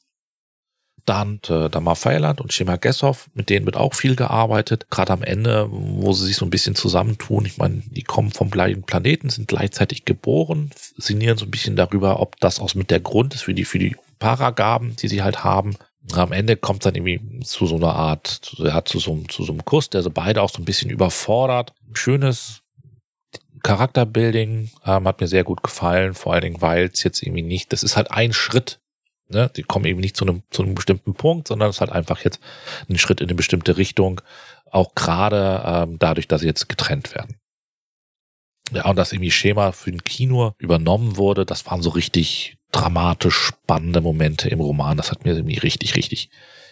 Dann äh, Damar Feiland und Shema Gessov, mit denen wird auch viel gearbeitet. Gerade am Ende, wo sie sich so ein bisschen zusammentun. Ich meine, die kommen vom gleichen Planeten, sind gleichzeitig geboren, sinnieren so ein bisschen darüber, ob das auch mit der Grund ist für die, für die Paragaben, die sie halt haben. Am Ende kommt dann irgendwie zu so einer Art, ja, zu so, zu so einem Kuss, der so beide auch so ein bisschen überfordert. Schönes Charakterbuilding ähm, hat mir sehr gut gefallen, vor allen Dingen, weil es jetzt irgendwie nicht, das ist halt ein Schritt Ne? Die kommen eben nicht zu einem, zu einem bestimmten Punkt, sondern es ist halt einfach jetzt ein Schritt in eine bestimmte Richtung, auch gerade ähm, dadurch, dass sie jetzt getrennt werden. Ja, und das irgendwie Schema für ein Kino übernommen wurde, das waren so richtig dramatisch spannende Momente im Roman. Das hat mir irgendwie richtig, richtig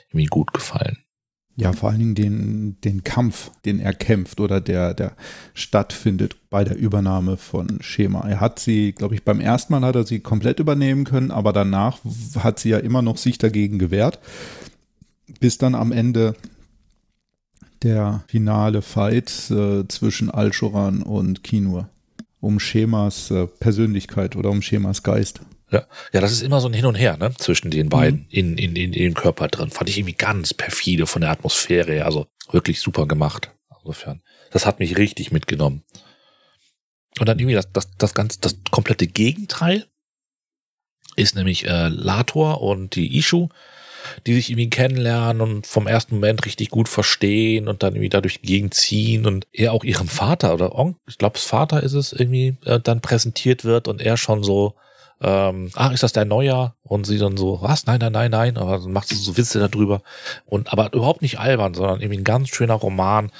irgendwie gut gefallen. Ja, vor allen Dingen den, den Kampf, den er kämpft oder der, der stattfindet bei der Übernahme von Schema. Er hat sie, glaube ich, beim ersten Mal hat er sie komplett übernehmen können, aber danach hat sie ja immer noch sich dagegen gewehrt, bis dann am Ende der finale Fight äh, zwischen Alshoran und Kinur um Schemas äh, Persönlichkeit oder um Schemas Geist. Ja. ja, das ist immer so ein Hin und Her, ne, zwischen den beiden mhm. in, in, in, in dem Körper drin. Fand ich irgendwie ganz perfide von der Atmosphäre. Also wirklich super gemacht. Insofern. Das hat mich richtig mitgenommen. Und dann irgendwie das, das, das ganz, das komplette Gegenteil ist nämlich äh, Lator und die Ishu, die sich irgendwie kennenlernen und vom ersten Moment richtig gut verstehen und dann irgendwie dadurch gegenziehen und er auch ihrem Vater oder Onkel, ich glaube, Vater ist es irgendwie, äh, dann präsentiert wird und er schon so, ähm, ach, ist das dein Neuer? Und sie dann so, was? Nein, nein, nein, nein. Aber dann macht sie so Witze darüber. Und aber überhaupt nicht albern, sondern irgendwie ein ganz schöner Roman.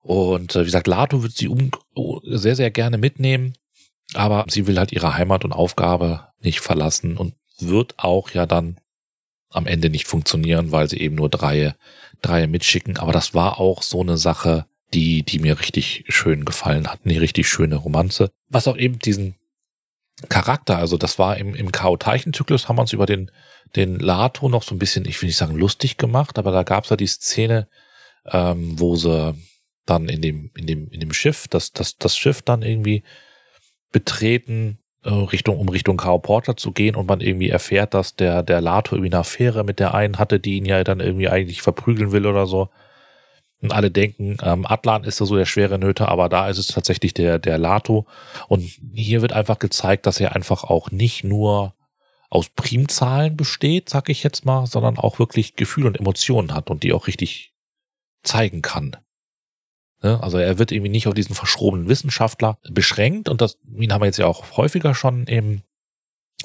Und äh, wie gesagt, Lato wird sie um, sehr, sehr gerne mitnehmen. Aber sie will halt ihre Heimat und Aufgabe nicht verlassen und wird auch ja dann am Ende nicht funktionieren, weil sie eben nur drei, drei mitschicken. Aber das war auch so eine Sache, die, die mir richtig schön gefallen hat. Eine richtig schöne Romanze. Was auch eben diesen Charakter, also das war im, im K.O.-Teichenzyklus, haben wir uns über den, den Lato noch so ein bisschen, ich will nicht sagen lustig gemacht, aber da gab es ja die Szene, ähm, wo sie dann in dem, in dem, in dem Schiff, das, das, das Schiff dann irgendwie betreten, äh, Richtung, um Richtung Kao Porter zu gehen und man irgendwie erfährt, dass der, der Lato irgendwie eine Affäre mit der einen hatte, die ihn ja dann irgendwie eigentlich verprügeln will oder so. Und alle denken, ähm, Atlan ist so der schwere Nöte, aber da ist es tatsächlich der, der Lato. Und hier wird einfach gezeigt, dass er einfach auch nicht nur aus Primzahlen besteht, sag ich jetzt mal, sondern auch wirklich Gefühle und Emotionen hat und die auch richtig zeigen kann. Ne? Also er wird irgendwie nicht auf diesen verschrobenen Wissenschaftler beschränkt und das, ihn haben wir jetzt ja auch häufiger schon im,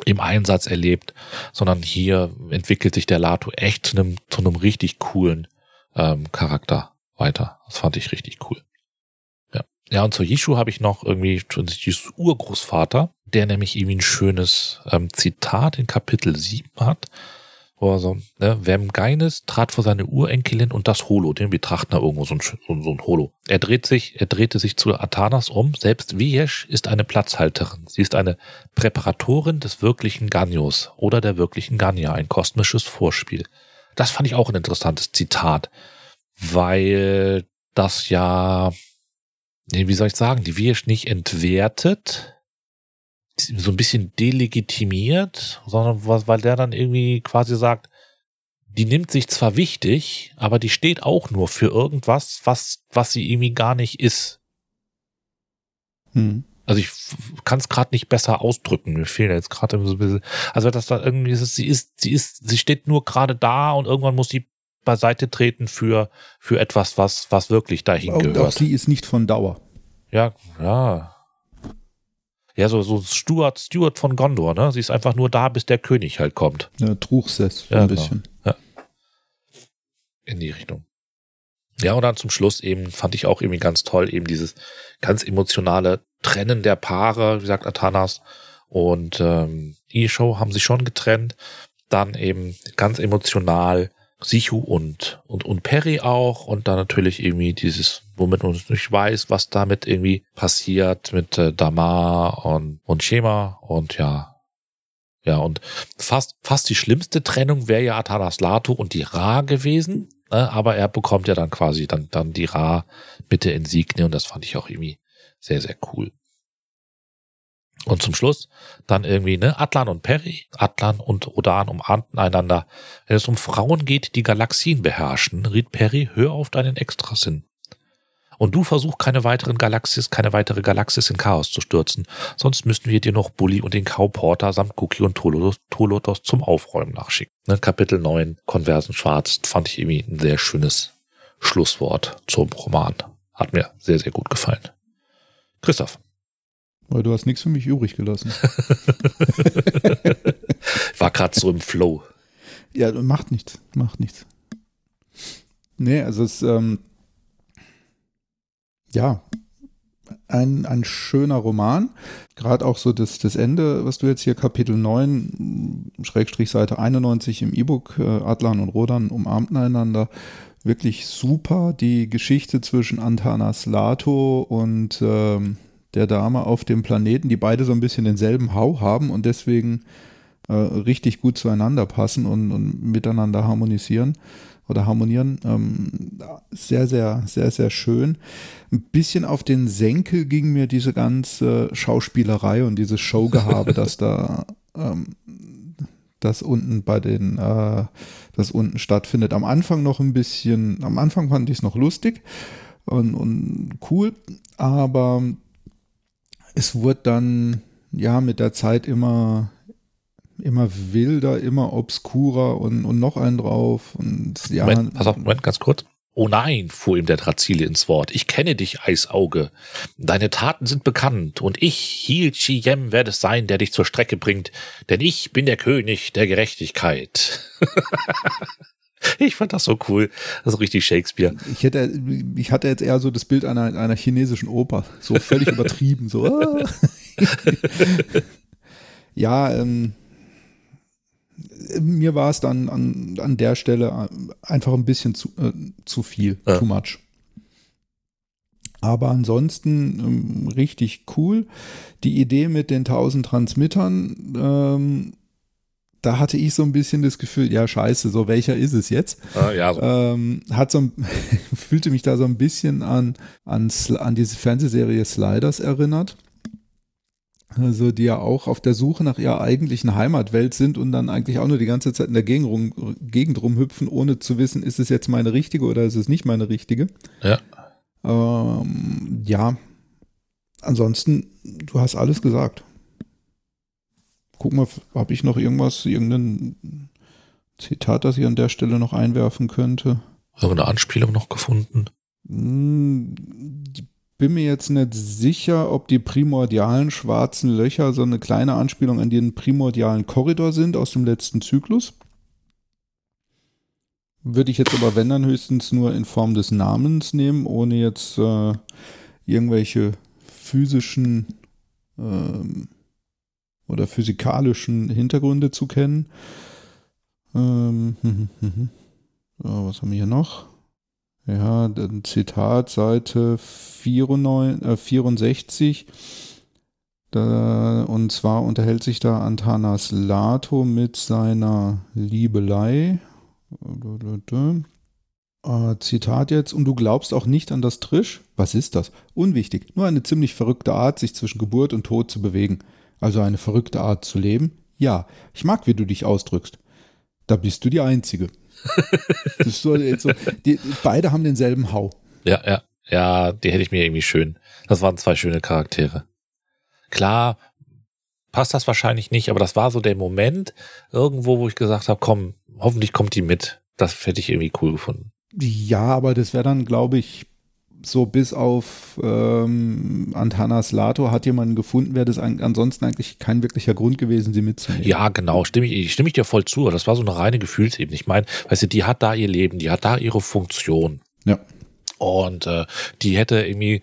im Einsatz erlebt, sondern hier entwickelt sich der Lato echt zu einem, zu einem richtig coolen ähm, Charakter weiter. Das fand ich richtig cool. Ja, ja und zu Yishu habe ich noch irgendwie dieses Urgroßvater, der nämlich irgendwie ein schönes ähm, Zitat in Kapitel 7 hat, wo er so, ne, Vermgeines trat vor seine Urenkelin und das Holo, den betrachten er irgendwo so ein, so, ein Holo. Er dreht sich, er drehte sich zu Athanas um, selbst Viesh ist eine Platzhalterin. Sie ist eine Präparatorin des wirklichen Ganyos oder der wirklichen Ganya, ein kosmisches Vorspiel. Das fand ich auch ein interessantes Zitat weil das ja, wie soll ich sagen, die Wirsch nicht entwertet, so ein bisschen delegitimiert, sondern weil der dann irgendwie quasi sagt, die nimmt sich zwar wichtig, aber die steht auch nur für irgendwas, was, was sie irgendwie gar nicht ist. Hm. Also ich kann es gerade nicht besser ausdrücken. Mir fehlt jetzt gerade so ein bisschen. Also das da irgendwie ist, sie ist, sie ist, sie steht nur gerade da und irgendwann muss die beiseite treten für, für etwas, was, was wirklich dahin Und gehört. Auch sie ist nicht von Dauer. Ja, ja. Ja, so, so Stuart, Stuart von Gondor, ne? Sie ist einfach nur da, bis der König halt kommt. Ja, Truchsess, ja, ein genau. bisschen. Ja. In die Richtung. Ja, und dann zum Schluss eben fand ich auch irgendwie ganz toll, eben dieses ganz emotionale Trennen der Paare, wie gesagt, Athanas und ähm, E-Show haben sich schon getrennt. Dann eben ganz emotional Sichu und, und, und Perry auch und dann natürlich irgendwie dieses, womit man nicht weiß, was damit irgendwie passiert mit äh, Damar und, und Schema und ja, ja, und fast, fast die schlimmste Trennung wäre ja Atanas Lato und die Ra gewesen, ne? aber er bekommt ja dann quasi dann, dann die Ra mit der Insigne und das fand ich auch irgendwie sehr, sehr cool. Und zum Schluss dann irgendwie, ne, Atlan und Perry, Atlan und Odan umarmten einander. Wenn es um Frauen geht, die Galaxien beherrschen, riet Perry, hör auf deinen Extrasinn. Und du versuch keine weiteren Galaxis, keine weitere Galaxis in Chaos zu stürzen, sonst müssten wir dir noch Bully und den Kauporter samt Cookie und Tolotos, Tolotos zum Aufräumen nachschicken. Ne, Kapitel 9, Konversen Schwarz, fand ich irgendwie ein sehr schönes Schlusswort zum Roman. Hat mir sehr, sehr gut gefallen. Christoph. Weil du hast nichts für mich übrig gelassen. War gerade so im Flow. Ja, macht nichts, macht nichts. Nee, also es, ähm, ja, ein, ein schöner Roman. Gerade auch so das, das Ende, was du jetzt hier Kapitel 9, Schrägstrich Seite 91 im E-Book, äh, Adlan und Rodan umarmten einander. Wirklich super. Die Geschichte zwischen Antanas Lato und ähm, der Dame auf dem Planeten, die beide so ein bisschen denselben Hau haben und deswegen äh, richtig gut zueinander passen und, und, miteinander harmonisieren oder harmonieren. Ähm, sehr, sehr, sehr, sehr schön. Ein bisschen auf den Senkel ging mir diese ganze Schauspielerei und dieses Showgehabe, das da ähm, das unten bei den, äh, das unten stattfindet. Am Anfang noch ein bisschen, am Anfang fand ich es noch lustig und, und cool, aber es wurde dann ja mit der Zeit immer immer wilder, immer obskurer und, und noch einen drauf. Und ja. Moment, pass auf, Moment, ganz kurz. Oh nein, fuhr ihm der Drazile ins Wort. Ich kenne dich, Eisauge. Deine Taten sind bekannt, und ich, Hil Chiyem, werde es sein, der dich zur Strecke bringt, denn ich bin der König der Gerechtigkeit. ich fand das so cool. Das ist richtig Shakespeare. Ich hätte, ich hatte jetzt eher so das Bild einer, einer chinesischen Oper. So völlig übertrieben, so. Ja, ähm, mir war es dann an, an der Stelle einfach ein bisschen zu, äh, zu viel, ja. too much. Aber ansonsten ähm, richtig cool. Die Idee mit den 1000 Transmittern, ähm, da hatte ich so ein bisschen das Gefühl, ja scheiße, so welcher ist es jetzt? Ah, ja, so. ähm, hat so, fühlte mich da so ein bisschen an, an, an diese Fernsehserie Sliders erinnert also die ja auch auf der Suche nach ihrer eigentlichen Heimatwelt sind und dann eigentlich auch nur die ganze Zeit in der Gegend, rum, Gegend rumhüpfen, ohne zu wissen, ist es jetzt meine richtige oder ist es nicht meine richtige. Ja. Ähm, ja. Ansonsten, du hast alles gesagt. Guck mal, habe ich noch irgendwas, irgendein Zitat, das ich an der Stelle noch einwerfen könnte? Irgendeine Anspielung noch gefunden? Hm, die bin mir jetzt nicht sicher, ob die primordialen schwarzen Löcher so eine kleine Anspielung an den primordialen Korridor sind aus dem letzten Zyklus. Würde ich jetzt aber, wenn dann höchstens nur in Form des Namens nehmen, ohne jetzt äh, irgendwelche physischen ähm, oder physikalischen Hintergründe zu kennen. Ähm, hm, hm, hm. So, was haben wir hier noch? Ja, ein Zitat, Seite 94, äh, 64. Da, und zwar unterhält sich da Antanas Lato mit seiner Liebelei. Äh, Zitat jetzt, und du glaubst auch nicht an das Trisch? Was ist das? Unwichtig, nur eine ziemlich verrückte Art, sich zwischen Geburt und Tod zu bewegen. Also eine verrückte Art zu leben? Ja, ich mag, wie du dich ausdrückst. Da bist du die Einzige so, so die, beide haben denselben Hau. Ja, ja, ja, die hätte ich mir irgendwie schön. Das waren zwei schöne Charaktere. Klar, passt das wahrscheinlich nicht, aber das war so der Moment irgendwo, wo ich gesagt habe, komm, hoffentlich kommt die mit. Das hätte ich irgendwie cool gefunden. Ja, aber das wäre dann, glaube ich, so bis auf ähm, Antanas Lato hat jemanden gefunden, wäre das an, ansonsten eigentlich kein wirklicher Grund gewesen, sie mitzunehmen. Ja, genau, stimme ich, stimme ich dir voll zu. Das war so eine reine Gefühlsebene. Ich meine, weißt du, die hat da ihr Leben, die hat da ihre Funktion. Ja. Und äh, die hätte irgendwie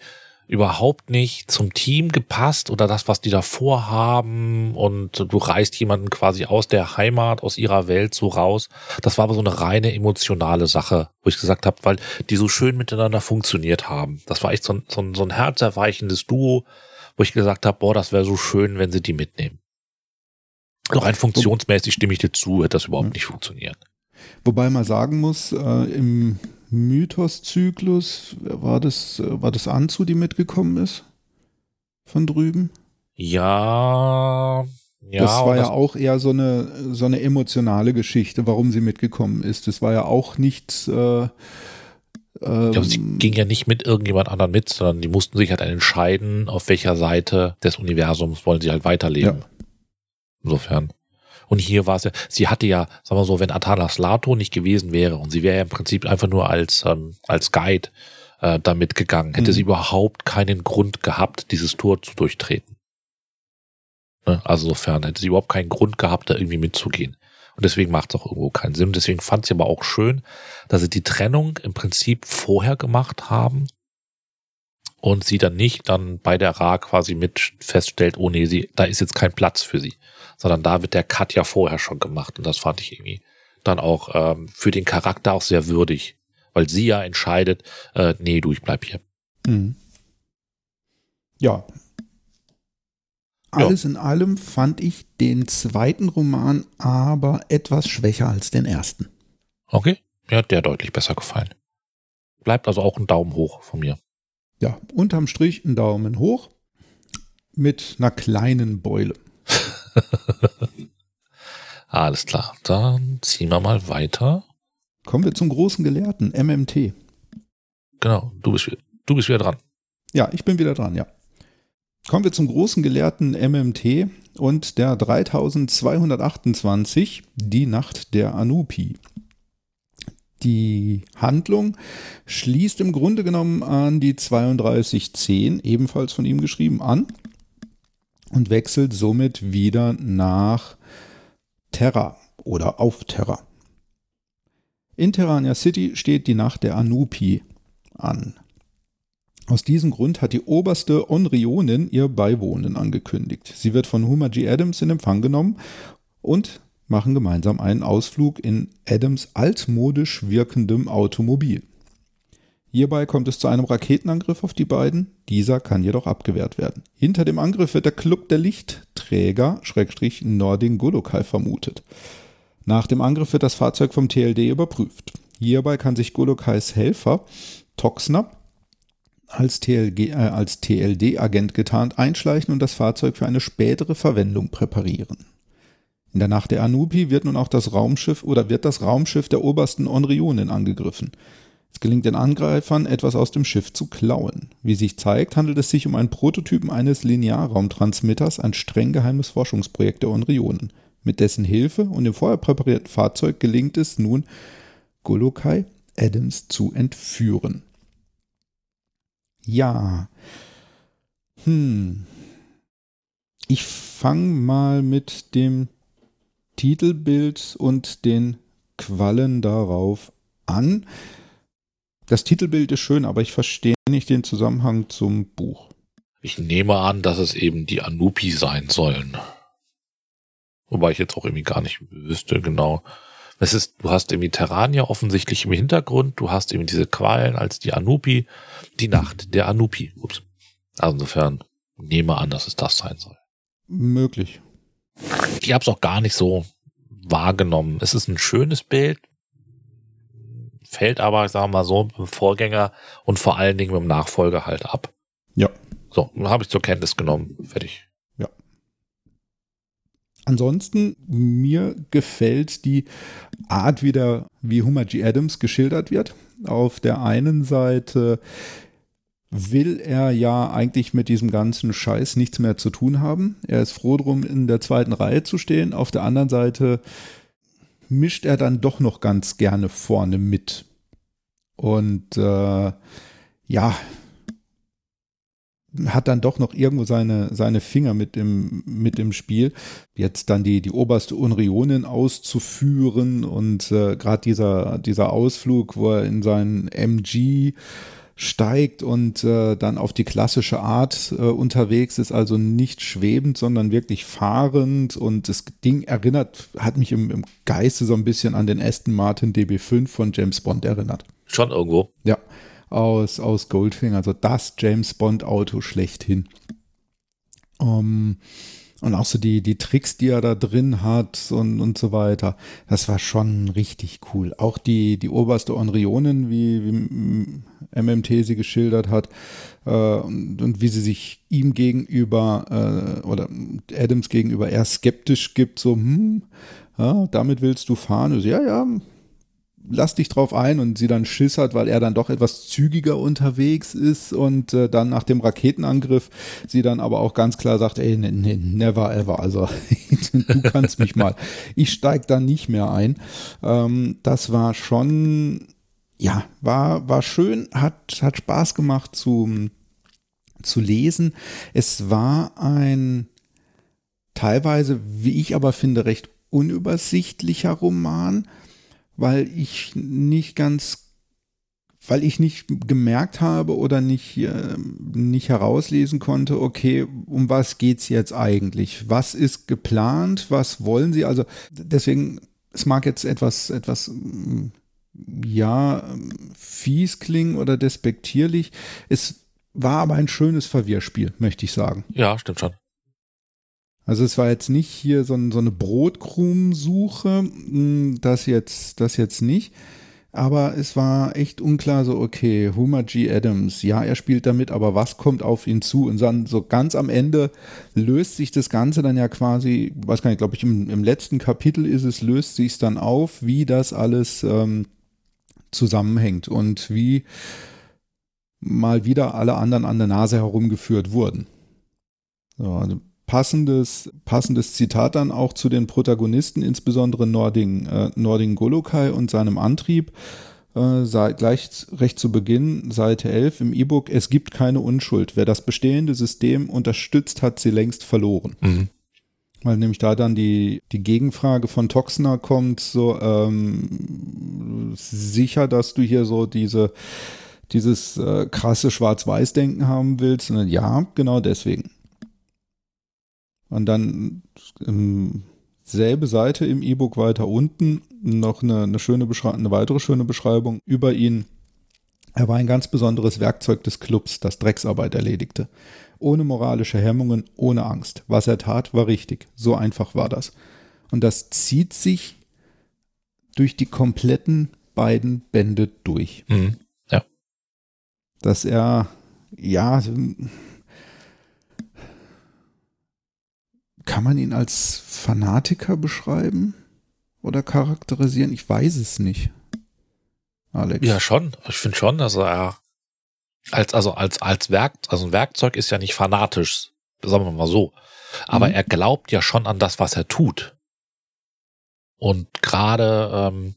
überhaupt nicht zum Team gepasst oder das, was die da vorhaben und du reißt jemanden quasi aus der Heimat, aus ihrer Welt so raus. Das war aber so eine reine emotionale Sache, wo ich gesagt habe, weil die so schön miteinander funktioniert haben. Das war echt so ein, so ein, so ein herzerweichendes Duo, wo ich gesagt habe, boah, das wäre so schön, wenn sie die mitnehmen. Doch rein funktionsmäßig stimme ich dir zu, hätte das überhaupt nicht funktioniert. Wobei man sagen muss, äh, im Mythos-Zyklus, war das, war das Anzu, die mitgekommen ist? Von drüben? Ja, ja. Das war ja auch eher so eine, so eine emotionale Geschichte, warum sie mitgekommen ist. Das war ja auch nichts. Äh, ähm, ja, sie ging ja nicht mit irgendjemand anderen mit, sondern die mussten sich halt entscheiden, auf welcher Seite des Universums wollen sie halt weiterleben. Ja. Insofern. Und hier war es ja, sie hatte ja, sagen wir so, wenn Atanas Lato nicht gewesen wäre und sie wäre ja im Prinzip einfach nur als, ähm, als Guide äh, damit gegangen, hätte mhm. sie überhaupt keinen Grund gehabt, dieses Tor zu durchtreten. Ne? Also sofern hätte sie überhaupt keinen Grund gehabt, da irgendwie mitzugehen. Und deswegen macht es auch irgendwo keinen Sinn. Deswegen fand sie aber auch schön, dass sie die Trennung im Prinzip vorher gemacht haben und sie dann nicht dann bei der Ra quasi mit feststellt, oh nee, sie, da ist jetzt kein Platz für sie sondern da wird der Cut ja vorher schon gemacht und das fand ich irgendwie dann auch ähm, für den Charakter auch sehr würdig, weil sie ja entscheidet, äh, nee, du, ich bleib hier. Mhm. Ja. Alles ja. in allem fand ich den zweiten Roman aber etwas schwächer als den ersten. Okay, mir hat der deutlich besser gefallen. Bleibt also auch ein Daumen hoch von mir. Ja, unterm Strich ein Daumen hoch mit einer kleinen Beule. Alles klar, dann ziehen wir mal weiter. Kommen wir zum großen Gelehrten, MMT. Genau, du bist, du bist wieder dran. Ja, ich bin wieder dran, ja. Kommen wir zum großen Gelehrten MMT und der 3228, die Nacht der Anupi. Die Handlung schließt im Grunde genommen an die 3210, ebenfalls von ihm geschrieben, an und wechselt somit wieder nach Terra oder auf Terra. In Terrania City steht die Nacht der Anupi an. Aus diesem Grund hat die oberste Onrionin ihr Beiwohnen angekündigt. Sie wird von Homer G. Adams in Empfang genommen und machen gemeinsam einen Ausflug in Adams altmodisch wirkendem Automobil. Hierbei kommt es zu einem Raketenangriff auf die beiden, dieser kann jedoch abgewehrt werden. Hinter dem Angriff wird der Club der Lichtträger, Schrägstrich Nording Golokai vermutet. Nach dem Angriff wird das Fahrzeug vom TLD überprüft. Hierbei kann sich Golokais Helfer, Toxner, als, TLG, äh, als TLD-Agent getarnt einschleichen und das Fahrzeug für eine spätere Verwendung präparieren. In der Nacht der Anupi wird nun auch das Raumschiff oder wird das Raumschiff der obersten Onrionen angegriffen. Es gelingt den Angreifern, etwas aus dem Schiff zu klauen. Wie sich zeigt, handelt es sich um einen Prototypen eines Linearraumtransmitters, ein streng geheimes Forschungsprojekt der Onrionen. Mit dessen Hilfe und dem vorher präparierten Fahrzeug gelingt es nun, Golokai Adams zu entführen. Ja. Hm. Ich fange mal mit dem Titelbild und den Quallen darauf an. Das Titelbild ist schön, aber ich verstehe nicht den Zusammenhang zum Buch. Ich nehme an, dass es eben die Anupi sein sollen. Wobei ich jetzt auch irgendwie gar nicht wüsste genau. Es ist, du hast irgendwie Terrania offensichtlich im Hintergrund, du hast eben diese Qualen als die Anupi, die Nacht der Anupi. Ups. Also insofern nehme an, dass es das sein soll. Möglich. Ich habe es auch gar nicht so wahrgenommen. Es ist ein schönes Bild, fällt aber, ich sage mal so, mit dem Vorgänger und vor allen Dingen mit dem Nachfolger halt ab. Ja. So, habe ich zur Kenntnis genommen. Fertig. Ja. Ansonsten, mir gefällt die Art wieder, wie Homer G. Adams geschildert wird. Auf der einen Seite will er ja eigentlich mit diesem ganzen Scheiß nichts mehr zu tun haben. Er ist froh drum, in der zweiten Reihe zu stehen. Auf der anderen Seite mischt er dann doch noch ganz gerne vorne mit. Und äh, ja, hat dann doch noch irgendwo seine, seine Finger mit im, mit im Spiel. Jetzt dann die, die oberste Unionen auszuführen und äh, gerade dieser, dieser Ausflug, wo er in seinen MG steigt und äh, dann auf die klassische Art äh, unterwegs ist, also nicht schwebend, sondern wirklich fahrend und das Ding erinnert, hat mich im, im Geiste so ein bisschen an den Aston Martin DB5 von James Bond erinnert. Schon irgendwo. Ja, aus, aus Goldfinger, also das James Bond Auto schlechthin. Um, und auch so die, die Tricks, die er da drin hat und, und so weiter. Das war schon richtig cool. Auch die, die oberste Onrionen, wie, wie MMT sie geschildert hat, äh, und, und, wie sie sich ihm gegenüber äh, oder Adams gegenüber eher skeptisch gibt, so, hm, ja, damit willst du fahren? Also, ja, ja, lass dich drauf ein und sie dann Schiss hat, weil er dann doch etwas zügiger unterwegs ist und äh, dann nach dem Raketenangriff sie dann aber auch ganz klar sagt, ey, ne, ne, never ever, also du kannst mich mal. Ich steig da nicht mehr ein. Ähm, das war schon, ja, war, war schön, hat, hat Spaß gemacht zu, zu lesen. Es war ein teilweise, wie ich aber finde, recht unübersichtlicher Roman weil ich nicht ganz, weil ich nicht gemerkt habe oder nicht, äh, nicht herauslesen konnte, okay, um was geht's jetzt eigentlich? Was ist geplant? Was wollen sie? Also deswegen, es mag jetzt etwas, etwas, ja, fies klingen oder despektierlich. Es war aber ein schönes Verwirrspiel, möchte ich sagen. Ja, stimmt schon. Also es war jetzt nicht hier so, so eine Brotkrumensuche, hm, das jetzt, das jetzt nicht. aber es war echt unklar, so, okay, Homer G. Adams, ja, er spielt damit, aber was kommt auf ihn zu? Und dann so ganz am Ende löst sich das Ganze dann ja quasi, weiß gar nicht, glaube ich, im, im, letzten Kapitel ist es, löst sich dann auf, wie das alles ähm, zusammenhängt und wie mal wieder alle anderen an der Nase herumgeführt wurden. So, also passendes, passendes Zitat dann auch zu den Protagonisten, insbesondere Nording, äh, Nording Golokai und seinem Antrieb. Äh, sei, gleich recht zu Beginn, Seite 11 im E-Book, es gibt keine Unschuld. Wer das bestehende System unterstützt, hat sie längst verloren. Mhm. Weil nämlich da dann die, die Gegenfrage von Toxner kommt, so ähm, sicher, dass du hier so diese, dieses äh, krasse Schwarz-Weiß-Denken haben willst. Und ja, genau deswegen. Und dann ähm, selbe Seite im E-Book weiter unten noch eine, eine, schöne eine weitere schöne Beschreibung über ihn. Er war ein ganz besonderes Werkzeug des Clubs, das Drecksarbeit erledigte. Ohne moralische Hemmungen, ohne Angst. Was er tat, war richtig. So einfach war das. Und das zieht sich durch die kompletten beiden Bände durch. Mhm. Ja. Dass er, ja, Kann man ihn als Fanatiker beschreiben oder charakterisieren? Ich weiß es nicht. Alex. Ja, schon. Ich finde schon, dass er als, also als, als Werk, also ein Werkzeug ist ja nicht fanatisch, sagen wir mal so. Aber mhm. er glaubt ja schon an das, was er tut. Und gerade, ähm,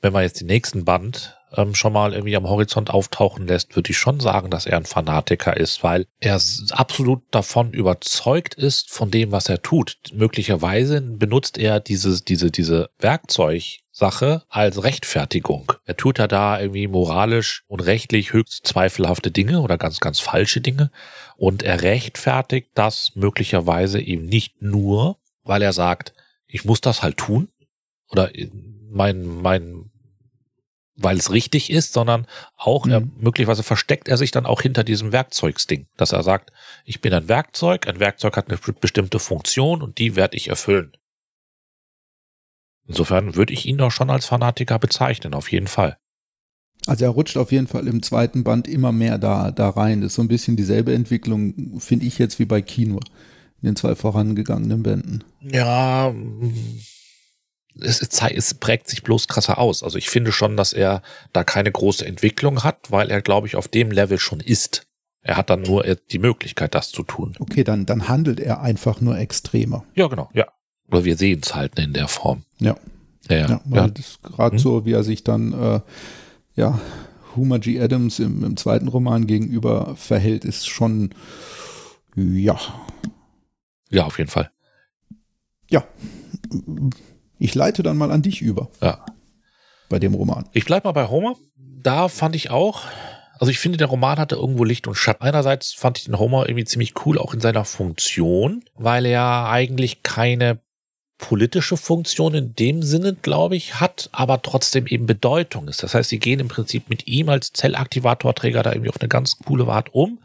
wenn man jetzt den nächsten Band ähm, schon mal irgendwie am Horizont auftauchen lässt, würde ich schon sagen, dass er ein Fanatiker ist, weil er absolut davon überzeugt ist von dem, was er tut. Möglicherweise benutzt er diese, diese, diese Werkzeugsache als Rechtfertigung. Er tut ja da irgendwie moralisch und rechtlich höchst zweifelhafte Dinge oder ganz, ganz falsche Dinge. Und er rechtfertigt das möglicherweise eben nicht nur, weil er sagt, ich muss das halt tun oder mein, mein, weil es richtig ist, sondern auch mhm. er, möglicherweise versteckt er sich dann auch hinter diesem Werkzeugsding, dass er sagt, ich bin ein Werkzeug, ein Werkzeug hat eine bestimmte Funktion und die werde ich erfüllen. Insofern würde ich ihn doch schon als Fanatiker bezeichnen, auf jeden Fall. Also er rutscht auf jeden Fall im zweiten Band immer mehr da, da rein. Das ist so ein bisschen dieselbe Entwicklung, finde ich jetzt wie bei Kino, in den zwei vorangegangenen Bänden. Ja, es, es, prägt sich bloß krasser aus. Also ich finde schon, dass er da keine große Entwicklung hat, weil er, glaube ich, auf dem Level schon ist. Er hat dann nur die Möglichkeit, das zu tun. Okay, dann, dann handelt er einfach nur extremer. Ja, genau, ja. Oder wir sehen es halt in der Form. Ja. Ja, ja. ja gerade hm. so, wie er sich dann, äh, ja, Homer G. Adams im, im zweiten Roman gegenüber verhält, ist schon, ja. Ja, auf jeden Fall. Ja ich leite dann mal an dich über. Ja. Bei dem Roman. Ich bleibe mal bei Homer. Da fand ich auch, also ich finde, der Roman hatte irgendwo Licht und Schatten. Einerseits fand ich den Homer irgendwie ziemlich cool, auch in seiner Funktion, weil er eigentlich keine politische Funktion in dem Sinne, glaube ich, hat, aber trotzdem eben Bedeutung ist. Das heißt, sie gehen im Prinzip mit ihm als Zellaktivatorträger da irgendwie auf eine ganz coole Art um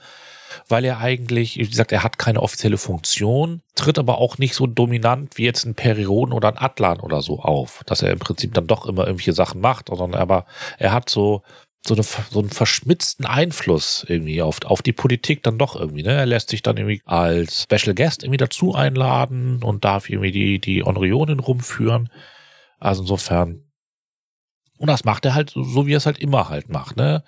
weil er eigentlich, wie gesagt, er hat keine offizielle Funktion, tritt aber auch nicht so dominant wie jetzt ein Perioden oder ein Atlan oder so auf, dass er im Prinzip dann doch immer irgendwelche Sachen macht, sondern aber er hat so so, eine, so einen verschmitzten Einfluss irgendwie auf, auf die Politik dann doch irgendwie. Ne? Er lässt sich dann irgendwie als Special Guest irgendwie dazu einladen und darf irgendwie die, die Onrionen rumführen. Also insofern. Und das macht er halt so, wie er es halt immer halt macht. Ne?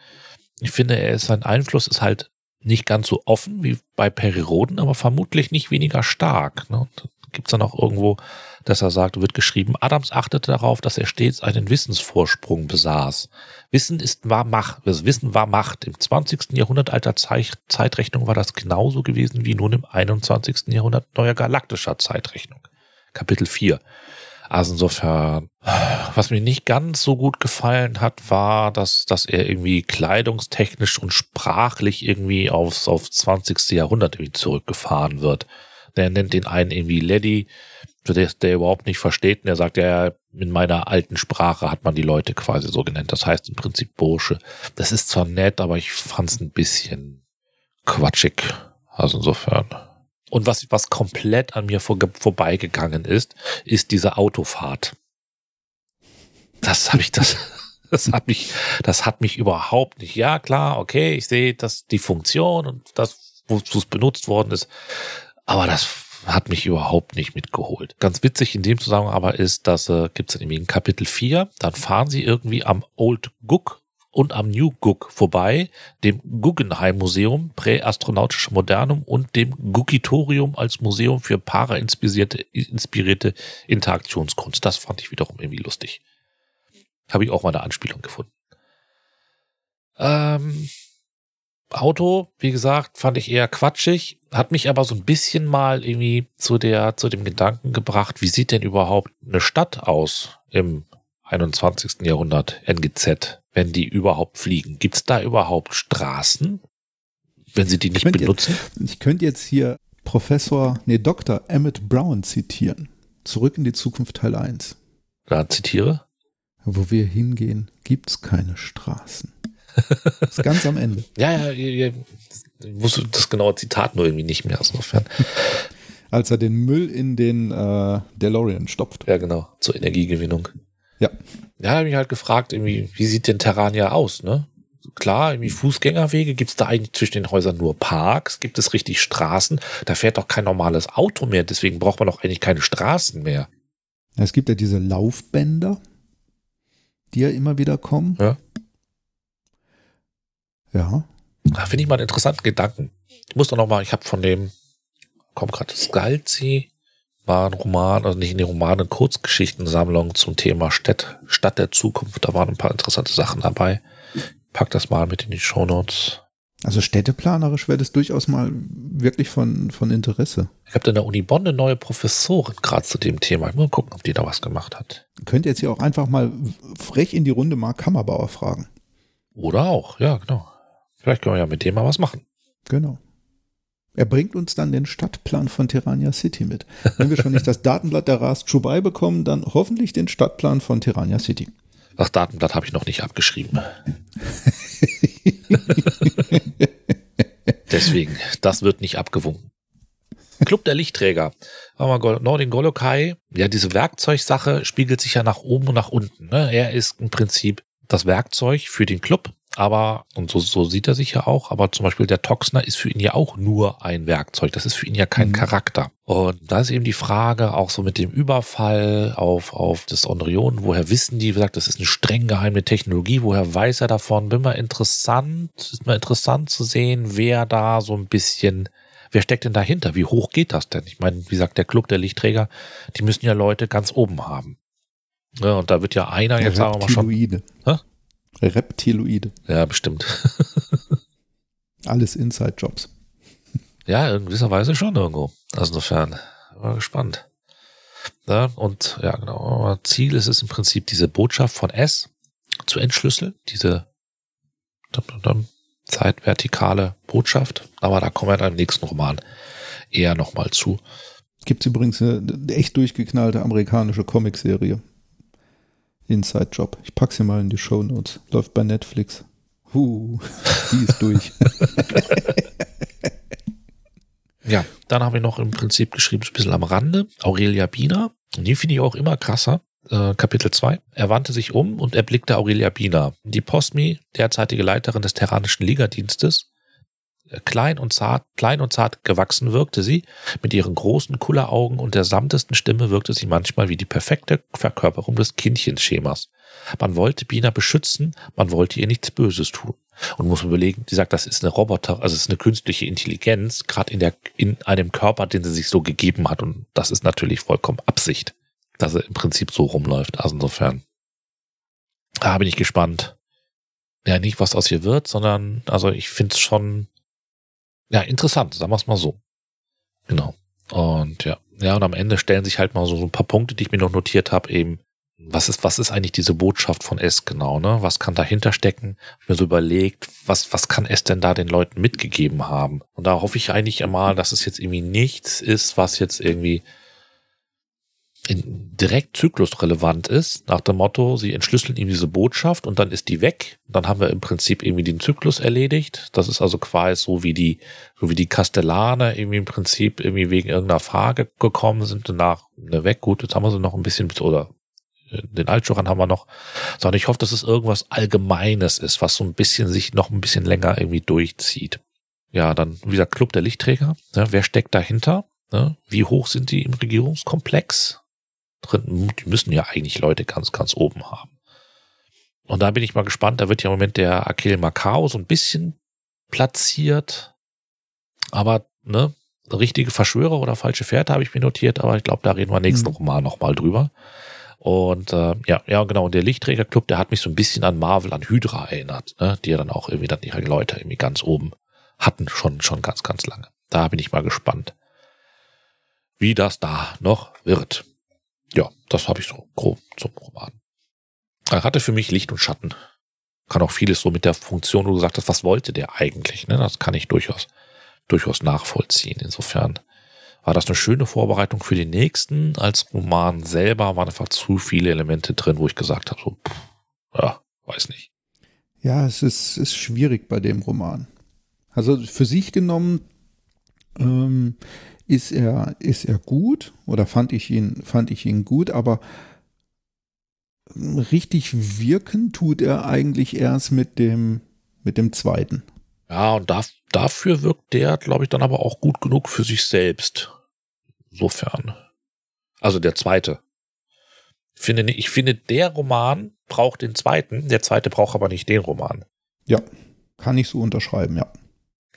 Ich finde, er ist, sein Einfluss ist halt nicht ganz so offen wie bei Periroden, aber vermutlich nicht weniger stark. Ne? Gibt es dann auch irgendwo, dass er sagt, wird geschrieben, Adams achtete darauf, dass er stets einen Wissensvorsprung besaß. Wissen ist war Macht, das Wissen war Macht. Im 20. Jahrhundert alter Zeitrechnung war das genauso gewesen wie nun im 21. Jahrhundert neuer galaktischer Zeitrechnung. Kapitel 4. Also insofern, was mir nicht ganz so gut gefallen hat, war, dass, dass er irgendwie kleidungstechnisch und sprachlich irgendwie aufs, aufs 20. Jahrhundert irgendwie zurückgefahren wird. Der nennt den einen irgendwie Lady, der, der überhaupt nicht versteht. Und er sagt, ja, in meiner alten Sprache hat man die Leute quasi so genannt. Das heißt im Prinzip Bursche. Das ist zwar nett, aber ich fand's ein bisschen quatschig. Also insofern. Und was, was komplett an mir vor, vorbeigegangen ist, ist diese Autofahrt. Das habe ich das. Das hat mich, das hat mich überhaupt nicht. Ja, klar, okay, ich sehe, dass die Funktion und das, wo es benutzt worden ist, aber das hat mich überhaupt nicht mitgeholt. Ganz witzig in dem Zusammenhang aber ist, dass äh, gibt es irgendwie in Kapitel 4, dann fahren sie irgendwie am Old Gug und am New Gug vorbei, dem Guggenheim Museum, präastronautische Modernum und dem Gugitorium als Museum für para-inspirierte inspirierte Interaktionskunst. Das fand ich wiederum irgendwie lustig. Habe ich auch mal eine Anspielung gefunden. Ähm, Auto, wie gesagt, fand ich eher quatschig, hat mich aber so ein bisschen mal irgendwie zu der, zu dem Gedanken gebracht, wie sieht denn überhaupt eine Stadt aus im 21. Jahrhundert, NGZ, wenn die überhaupt fliegen? Gibt es da überhaupt Straßen, wenn sie die nicht ich benutzen? Jetzt, ich könnte jetzt hier Professor, nee, Dr. Emmett Brown zitieren. Zurück in die Zukunft Teil 1. Da zitiere. Wo wir hingehen, gibt es keine Straßen. Das ist ganz am Ende. ja, ja, ja, ich wusste das genaue Zitat nur irgendwie nicht mehr, insofern. Als er den Müll in den äh, DeLorean stopft. Ja, genau, zur Energiegewinnung. Ja. Ja, habe ich halt gefragt, irgendwie, wie sieht denn Terrania aus, ne? Klar, irgendwie Fußgängerwege, gibt es da eigentlich zwischen den Häusern nur Parks? Gibt es richtig Straßen? Da fährt doch kein normales Auto mehr, deswegen braucht man doch eigentlich keine Straßen mehr. Es gibt ja diese Laufbänder, die ja immer wieder kommen. Ja. Ja. Da finde ich mal einen interessanten Gedanken. Ich muss doch noch mal, ich habe von dem, kommt gerade Scalzi, war ein Roman, also nicht in den Roman, eine Kurzgeschichtensammlung zum Thema Stadt, Stadt der Zukunft. Da waren ein paar interessante Sachen dabei. Pack das mal mit in die Shownotes. Also städteplanerisch wäre das durchaus mal wirklich von, von Interesse. Ich habe an der Uni Bonn eine neue Professorin gerade zu dem Thema. Ich muss mal gucken, ob die da was gemacht hat. Könnt ihr jetzt hier auch einfach mal frech in die Runde Mark Kammerbauer fragen. Oder auch, ja, genau. Vielleicht können wir ja mit dem mal was machen. Genau. Er bringt uns dann den Stadtplan von Tirania City mit. Wenn wir schon nicht das Datenblatt der Ras Chubai bekommen, dann hoffentlich den Stadtplan von Tirania City. Das Datenblatt habe ich noch nicht abgeschrieben. Deswegen, das wird nicht abgewunken. Club der Lichtträger. Nordin Golokai, ja, diese Werkzeugsache spiegelt sich ja nach oben und nach unten. Ne? Er ist im Prinzip das Werkzeug für den Club aber, und so, so sieht er sich ja auch, aber zum Beispiel der Toxner ist für ihn ja auch nur ein Werkzeug. Das ist für ihn ja kein mhm. Charakter. Und da ist eben die Frage, auch so mit dem Überfall auf, auf das Ondrion, woher wissen die, wie gesagt, das ist eine streng geheime Technologie, woher weiß er davon? Bin mal interessant, ist mal interessant zu sehen, wer da so ein bisschen, wer steckt denn dahinter? Wie hoch geht das denn? Ich meine, wie gesagt, der Club der Lichtträger, die müssen ja Leute ganz oben haben. Ja, und da wird ja einer jetzt sagen wir mal schon. Hä? Reptiloide. Ja, bestimmt. Alles Inside-Jobs. Ja, in gewisser Weise schon irgendwo. Also insofern, war gespannt. Ja, und ja, genau. Ziel ist es im Prinzip, diese Botschaft von S zu entschlüsseln, diese zeitvertikale Botschaft. Aber da kommen wir dann im nächsten Roman eher nochmal zu. Gibt es übrigens eine echt durchgeknallte amerikanische Comicserie. Inside Job. Ich packe sie mal in die Show Notes. Läuft bei Netflix. Huh, die ist durch. ja, dann habe ich noch im Prinzip geschrieben, ein bisschen am Rande, Aurelia Biener. Und die finde ich auch immer krasser. Äh, Kapitel 2. Er wandte sich um und erblickte Aurelia Biener, die Postmi, derzeitige Leiterin des Terranischen Ligadienstes, klein und zart, klein und zart gewachsen wirkte sie. Mit ihren großen Kulleraugen und der samtesten Stimme wirkte sie manchmal wie die perfekte Verkörperung des Kindchenschemas. Man wollte Bina beschützen, man wollte ihr nichts Böses tun. Und muss man überlegen, sie sagt, das ist eine Roboter, also es ist eine künstliche Intelligenz, gerade in der, in einem Körper, den sie sich so gegeben hat. Und das ist natürlich vollkommen Absicht, dass er im Prinzip so rumläuft. Also insofern, da bin ich gespannt. Ja, nicht, was aus ihr wird, sondern, also ich finde es schon ja, interessant, sagen wir es mal so. Genau. Und ja, ja, und am Ende stellen sich halt mal so, ein paar Punkte, die ich mir noch notiert habe, eben, was ist, was ist eigentlich diese Botschaft von S genau, ne? Was kann dahinter stecken? Mir so überlegt, was, was kann S denn da den Leuten mitgegeben haben? Und da hoffe ich eigentlich einmal, dass es jetzt irgendwie nichts ist, was jetzt irgendwie direkt zyklusrelevant ist, nach dem Motto, sie entschlüsseln ihm diese Botschaft und dann ist die weg. Dann haben wir im Prinzip irgendwie den Zyklus erledigt. Das ist also quasi so wie die, so wie die Kastellaner irgendwie im Prinzip irgendwie wegen irgendeiner Frage gekommen sind, danach ne, weg. Gut, jetzt haben wir sie noch ein bisschen, oder den Altjoran haben wir noch, sondern ich hoffe, dass es irgendwas Allgemeines ist, was so ein bisschen sich noch ein bisschen länger irgendwie durchzieht. Ja, dann wieder Club der Lichtträger. Ne? Wer steckt dahinter? Ne? Wie hoch sind die im Regierungskomplex? Drin, die müssen ja eigentlich Leute ganz, ganz oben haben. Und da bin ich mal gespannt. Da wird ja im Moment der Akil Macau so ein bisschen platziert. Aber, ne, richtige Verschwörer oder falsche Fährte habe ich mir notiert, aber ich glaube, da reden wir nächsten mhm. Roman nochmal drüber. Und äh, ja, ja, genau. Und der Lichtträgerclub, der hat mich so ein bisschen an Marvel, an Hydra erinnert, ne? die ja dann auch irgendwie dann ihre Leute irgendwie ganz oben hatten, schon, schon ganz, ganz lange. Da bin ich mal gespannt, wie das da noch wird. Ja, das habe ich so grob zum Roman. Er hatte für mich Licht und Schatten. Kann auch vieles so mit der Funktion, wo du gesagt hast, was wollte der eigentlich? Ne? Das kann ich durchaus, durchaus nachvollziehen. Insofern war das eine schöne Vorbereitung für den nächsten. Als Roman selber waren einfach zu viele Elemente drin, wo ich gesagt habe, so, pff, ja, weiß nicht. Ja, es ist, ist schwierig bei dem Roman. Also für sich genommen ähm, ist er, ist er gut oder fand ich ihn, fand ich ihn gut, aber richtig wirken tut er eigentlich erst mit dem, mit dem zweiten. Ja, und da, dafür wirkt der, glaube ich, dann aber auch gut genug für sich selbst. Insofern. Also der zweite. Ich finde, ich finde, der Roman braucht den zweiten, der zweite braucht aber nicht den Roman. Ja, kann ich so unterschreiben, ja.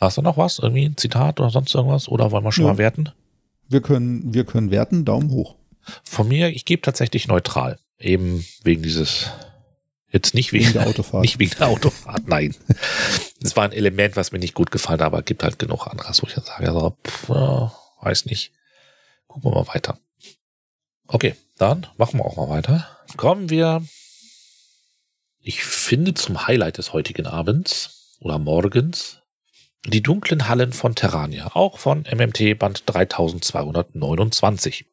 Hast du noch was? Irgendwie ein Zitat oder sonst irgendwas? Oder wollen wir schon ja. mal werten? Wir können, wir können werten, Daumen hoch. Von mir, ich gebe tatsächlich neutral. Eben wegen dieses, jetzt nicht wegen, wegen der Autofahrt. Nicht wegen der Autofahrt, nein. Das war ein Element, was mir nicht gut gefallen hat, aber es gibt halt genug anderes, wo ich dann sage, also, pff, weiß nicht. Gucken wir mal weiter. Okay, dann machen wir auch mal weiter. Kommen wir, ich finde, zum Highlight des heutigen Abends oder morgens. Die dunklen Hallen von Terrania, auch von MMT Band 3229.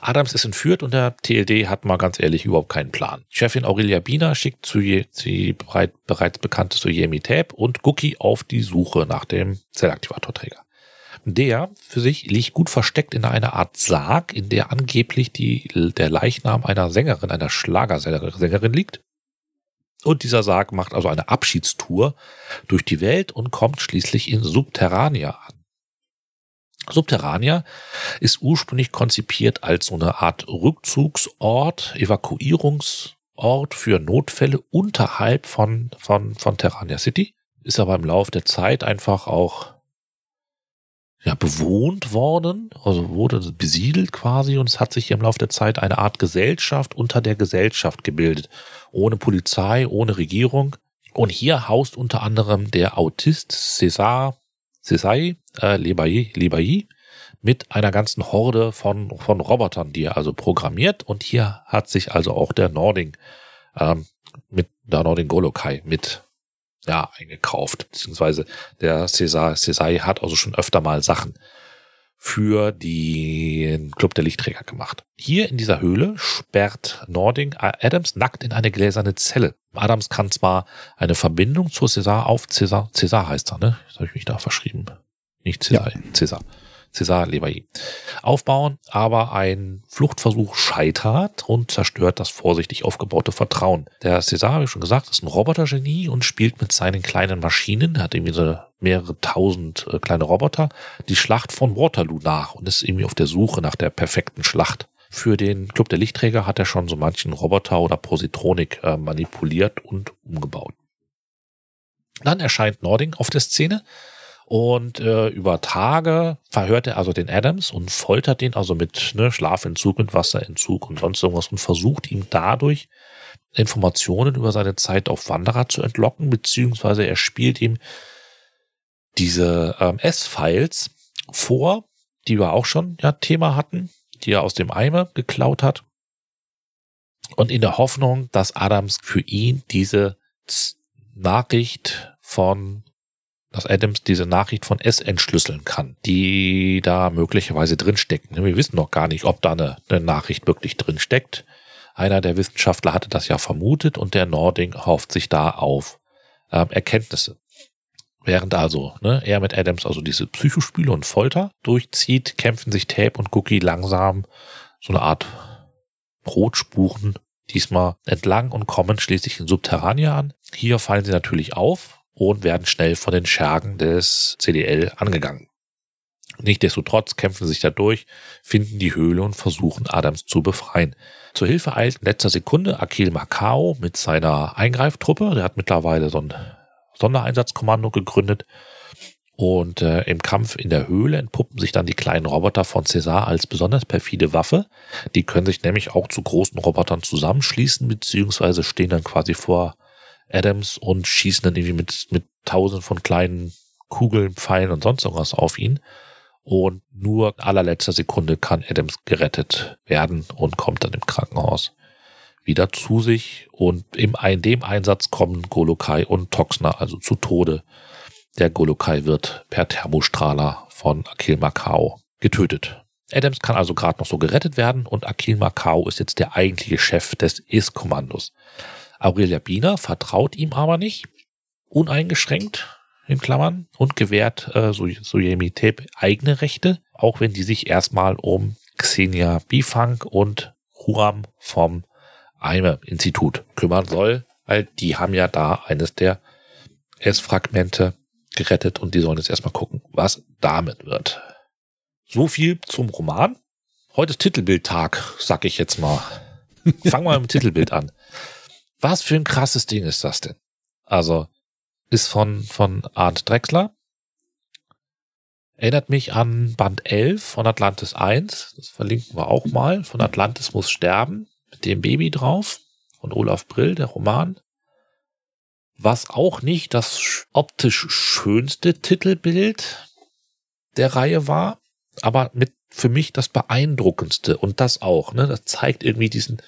Adams ist entführt und der TLD hat mal ganz ehrlich überhaupt keinen Plan. Chefin Aurelia Biener schickt zu die bereit, bereits bekannte Suyemi Tab und Cookie auf die Suche nach dem Zellaktivatorträger. Der für sich liegt gut versteckt in einer Art Sarg, in der angeblich die, der Leichnam einer Sängerin, einer Schlagersängerin liegt. Und dieser Sarg macht also eine Abschiedstour durch die Welt und kommt schließlich in Subterrania an. Subterrania ist ursprünglich konzipiert als so eine Art Rückzugsort, Evakuierungsort für Notfälle unterhalb von, von, von Terrania City. Ist aber im Laufe der Zeit einfach auch ja, bewohnt worden, also wurde besiedelt quasi und es hat sich im Laufe der Zeit eine Art Gesellschaft unter der Gesellschaft gebildet. Ohne Polizei, ohne Regierung. Und hier haust unter anderem der Autist César Cesai, äh, Lebai, Lebai, mit einer ganzen Horde von, von Robotern, die er also programmiert. Und hier hat sich also auch der Nording ähm, mit der Nording Golokai mit ja, eingekauft. Beziehungsweise der Cesar, Cesai hat also schon öfter mal Sachen für den Club der Lichtträger gemacht. Hier in dieser Höhle sperrt Nording Adams nackt in eine gläserne Zelle. Adams kann zwar eine Verbindung zu Cäsar auf Cäsar, Cäsar heißt er, ne? Das habe ich mich da verschrieben. Nicht Cäsar, ja. Cäsar. César Levaillet, aufbauen, aber ein Fluchtversuch scheitert und zerstört das vorsichtig aufgebaute Vertrauen. Der César, ich schon gesagt, ist ein Robotergenie und spielt mit seinen kleinen Maschinen, hat irgendwie so mehrere tausend äh, kleine Roboter, die Schlacht von Waterloo nach und ist irgendwie auf der Suche nach der perfekten Schlacht. Für den Club der Lichtträger hat er schon so manchen Roboter oder Positronik äh, manipuliert und umgebaut. Dann erscheint Nording auf der Szene und äh, über Tage verhört er also den Adams und foltert ihn also mit ne, Schlafentzug, mit Wasserentzug und sonst irgendwas und versucht ihm dadurch Informationen über seine Zeit auf Wanderer zu entlocken, beziehungsweise er spielt ihm diese ähm, S-Files vor, die wir auch schon ja Thema hatten, die er aus dem Eimer geklaut hat. Und in der Hoffnung, dass Adams für ihn diese Nachricht von dass Adams diese Nachricht von S entschlüsseln kann, die da möglicherweise drinstecken. Wir wissen noch gar nicht, ob da eine, eine Nachricht wirklich drinsteckt. Einer der Wissenschaftler hatte das ja vermutet und der Nording hofft sich da auf ähm, Erkenntnisse. Während also ne, er mit Adams also diese Psychospiele und Folter durchzieht, kämpfen sich Tape und Cookie langsam so eine Art Brotspuren diesmal entlang und kommen schließlich in Subterranea an. Hier fallen sie natürlich auf und werden schnell von den Schergen des CDL angegangen. Nichtsdestotrotz kämpfen sie sich dadurch, finden die Höhle und versuchen Adams zu befreien. Zur Hilfe eilt in letzter Sekunde Akil Macao mit seiner Eingreiftruppe. Der hat mittlerweile so ein Sondereinsatzkommando gegründet. Und äh, im Kampf in der Höhle entpuppen sich dann die kleinen Roboter von César als besonders perfide Waffe. Die können sich nämlich auch zu großen Robotern zusammenschließen, beziehungsweise stehen dann quasi vor Adams und schießen dann irgendwie mit, mit tausend von kleinen Kugeln, Pfeilen und sonst irgendwas auf ihn. Und nur allerletzter Sekunde kann Adams gerettet werden und kommt dann im Krankenhaus wieder zu sich. Und im, in dem Einsatz kommen Golokai und Toxner also zu Tode. Der Golokai wird per Thermostrahler von Akil Macau getötet. Adams kann also gerade noch so gerettet werden und Akil Macau ist jetzt der eigentliche Chef des IS-Kommandos. Aurelia Biener vertraut ihm aber nicht, uneingeschränkt, in Klammern, und gewährt äh, Suyemi Tep eigene Rechte, auch wenn die sich erstmal um Xenia Bifang und Huam vom Eime-Institut kümmern soll, weil die haben ja da eines der S-Fragmente gerettet und die sollen jetzt erstmal gucken, was damit wird. So viel zum Roman. Heute ist Titelbildtag, sag ich jetzt mal. Fangen wir mit dem Titelbild an. Was für ein krasses Ding ist das denn? Also, ist von, von Arndt Drexler. Erinnert mich an Band 11 von Atlantis 1. Das verlinken wir auch mal. Von Atlantis muss sterben. Mit dem Baby drauf. Von Olaf Brill, der Roman. Was auch nicht das optisch schönste Titelbild der Reihe war, aber mit für mich das beeindruckendste und das auch, ne? Das zeigt irgendwie diesen,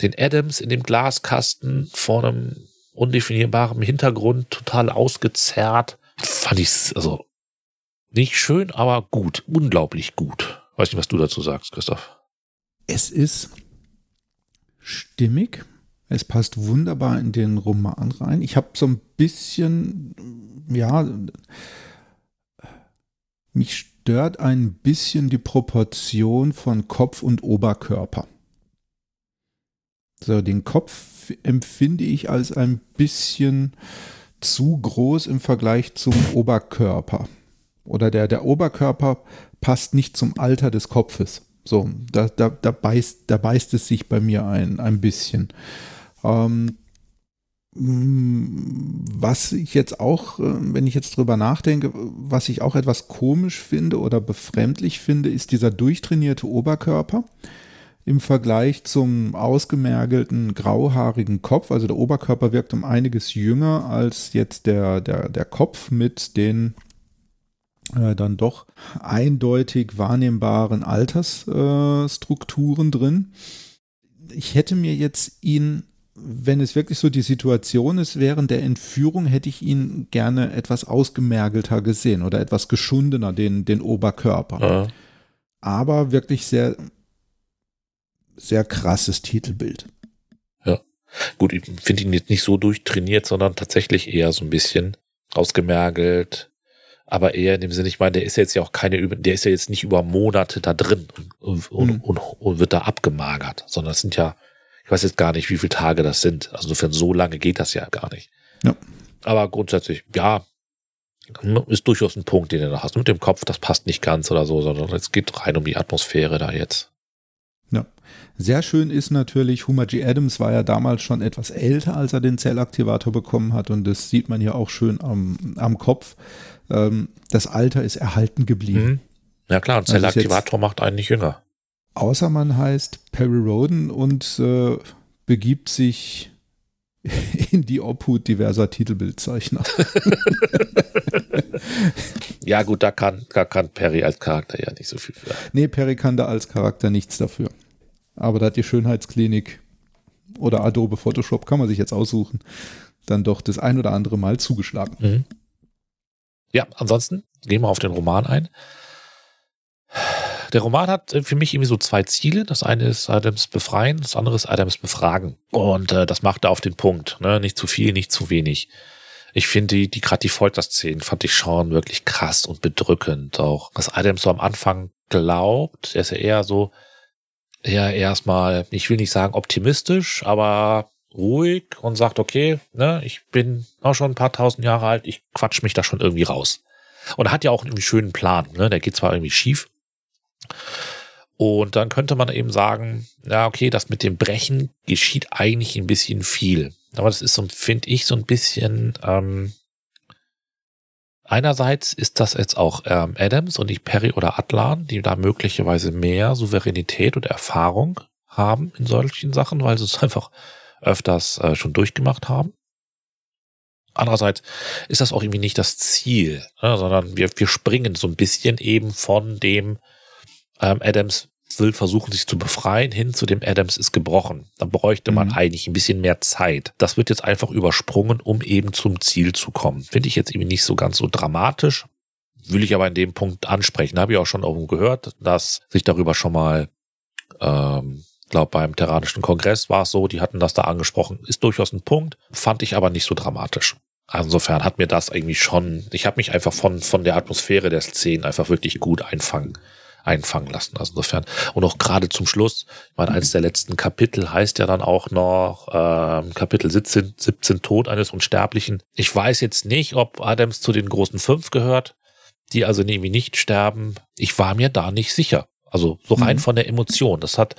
den Adams in dem Glaskasten vor einem undefinierbaren Hintergrund, total ausgezerrt. Fand ich also nicht schön, aber gut, unglaublich gut. Weiß nicht, was du dazu sagst, Christoph. Es ist stimmig. Es passt wunderbar in den Roman rein. Ich habe so ein bisschen, ja, mich stört ein bisschen die Proportion von Kopf und Oberkörper. So, den Kopf empfinde ich als ein bisschen zu groß im Vergleich zum Oberkörper. Oder der, der Oberkörper passt nicht zum Alter des Kopfes. So, da, da, da, beißt, da beißt es sich bei mir ein, ein bisschen. Ähm, was ich jetzt auch, äh, wenn ich jetzt drüber nachdenke, was ich auch etwas komisch finde oder befremdlich finde, ist dieser durchtrainierte Oberkörper im Vergleich zum ausgemergelten grauhaarigen Kopf. Also der Oberkörper wirkt um einiges jünger als jetzt der, der, der Kopf mit den äh, dann doch eindeutig wahrnehmbaren Altersstrukturen äh, drin. Ich hätte mir jetzt ihn, wenn es wirklich so die Situation ist, während der Entführung hätte ich ihn gerne etwas ausgemergelter gesehen oder etwas geschundener, den, den Oberkörper. Ja. Aber wirklich sehr sehr krasses Titelbild. Ja. Gut, ich finde ihn jetzt nicht so durchtrainiert, sondern tatsächlich eher so ein bisschen ausgemergelt. Aber eher in dem Sinne, ich meine, der ist jetzt ja auch keine, der ist ja jetzt nicht über Monate da drin und, und, mhm. und, und wird da abgemagert, sondern es sind ja, ich weiß jetzt gar nicht, wie viele Tage das sind. Also insofern so lange geht das ja gar nicht. Ja. Aber grundsätzlich, ja, ist durchaus ein Punkt, den du da hast. Mit dem Kopf, das passt nicht ganz oder so, sondern es geht rein um die Atmosphäre da jetzt. Ja. Sehr schön ist natürlich, Homer G. Adams war ja damals schon etwas älter, als er den Zellaktivator bekommen hat. Und das sieht man ja auch schön am, am Kopf. Ähm, das Alter ist erhalten geblieben. Mhm. Ja klar, ein also Zellaktivator macht einen nicht jünger. Außer man heißt Perry Roden und äh, begibt sich in die Obhut diverser Titelbildzeichner. ja, gut, da kann, da kann Perry als Charakter ja nicht so viel für. Nee, Perry kann da als Charakter nichts dafür. Aber da hat die Schönheitsklinik oder Adobe Photoshop, kann man sich jetzt aussuchen, dann doch das ein oder andere Mal zugeschlagen. Mhm. Ja, ansonsten gehen wir auf den Roman ein. Der Roman hat für mich irgendwie so zwei Ziele. Das eine ist Adams befreien, das andere ist Adams befragen. Und äh, das macht er auf den Punkt. Ne? Nicht zu viel, nicht zu wenig. Ich finde, die, die gerade die Folterszenen fand ich schon wirklich krass und bedrückend. Auch, was Adams so am Anfang glaubt, er ist ja eher so, eher erstmal, ich will nicht sagen optimistisch, aber ruhig und sagt, okay, ne, ich bin auch schon ein paar tausend Jahre alt, ich quatsch mich da schon irgendwie raus. Und hat ja auch einen schönen Plan, ne? Der geht zwar irgendwie schief. Und dann könnte man eben sagen, ja, okay, das mit dem Brechen geschieht eigentlich ein bisschen viel. Aber das ist so, finde ich, so ein bisschen, ähm, einerseits ist das jetzt auch ähm, Adams und nicht Perry oder Atlan, die da möglicherweise mehr Souveränität und Erfahrung haben in solchen Sachen, weil sie es einfach öfters äh, schon durchgemacht haben. Andererseits ist das auch irgendwie nicht das Ziel, ne, sondern wir, wir springen so ein bisschen eben von dem ähm, Adams will versuchen, sich zu befreien, hin zu dem Adams ist gebrochen. Da bräuchte man mhm. eigentlich ein bisschen mehr Zeit. Das wird jetzt einfach übersprungen, um eben zum Ziel zu kommen. Finde ich jetzt irgendwie nicht so ganz so dramatisch. Will ich aber in dem Punkt ansprechen. Habe ich auch schon irgendwo gehört, dass sich darüber schon mal ähm, glaube beim Terranischen Kongress war es so, die hatten das da angesprochen, ist durchaus ein Punkt, fand ich aber nicht so dramatisch. Also insofern hat mir das irgendwie schon, ich habe mich einfach von, von der Atmosphäre der Szenen einfach wirklich gut einfangen, einfangen lassen. Also insofern, und auch gerade zum Schluss, ich meine, eines der letzten Kapitel heißt ja dann auch noch ähm, Kapitel 17, 17 Tod eines Unsterblichen. Ich weiß jetzt nicht, ob Adams zu den großen fünf gehört, die also irgendwie nicht sterben. Ich war mir da nicht sicher. Also so rein mhm. von der Emotion. Das hat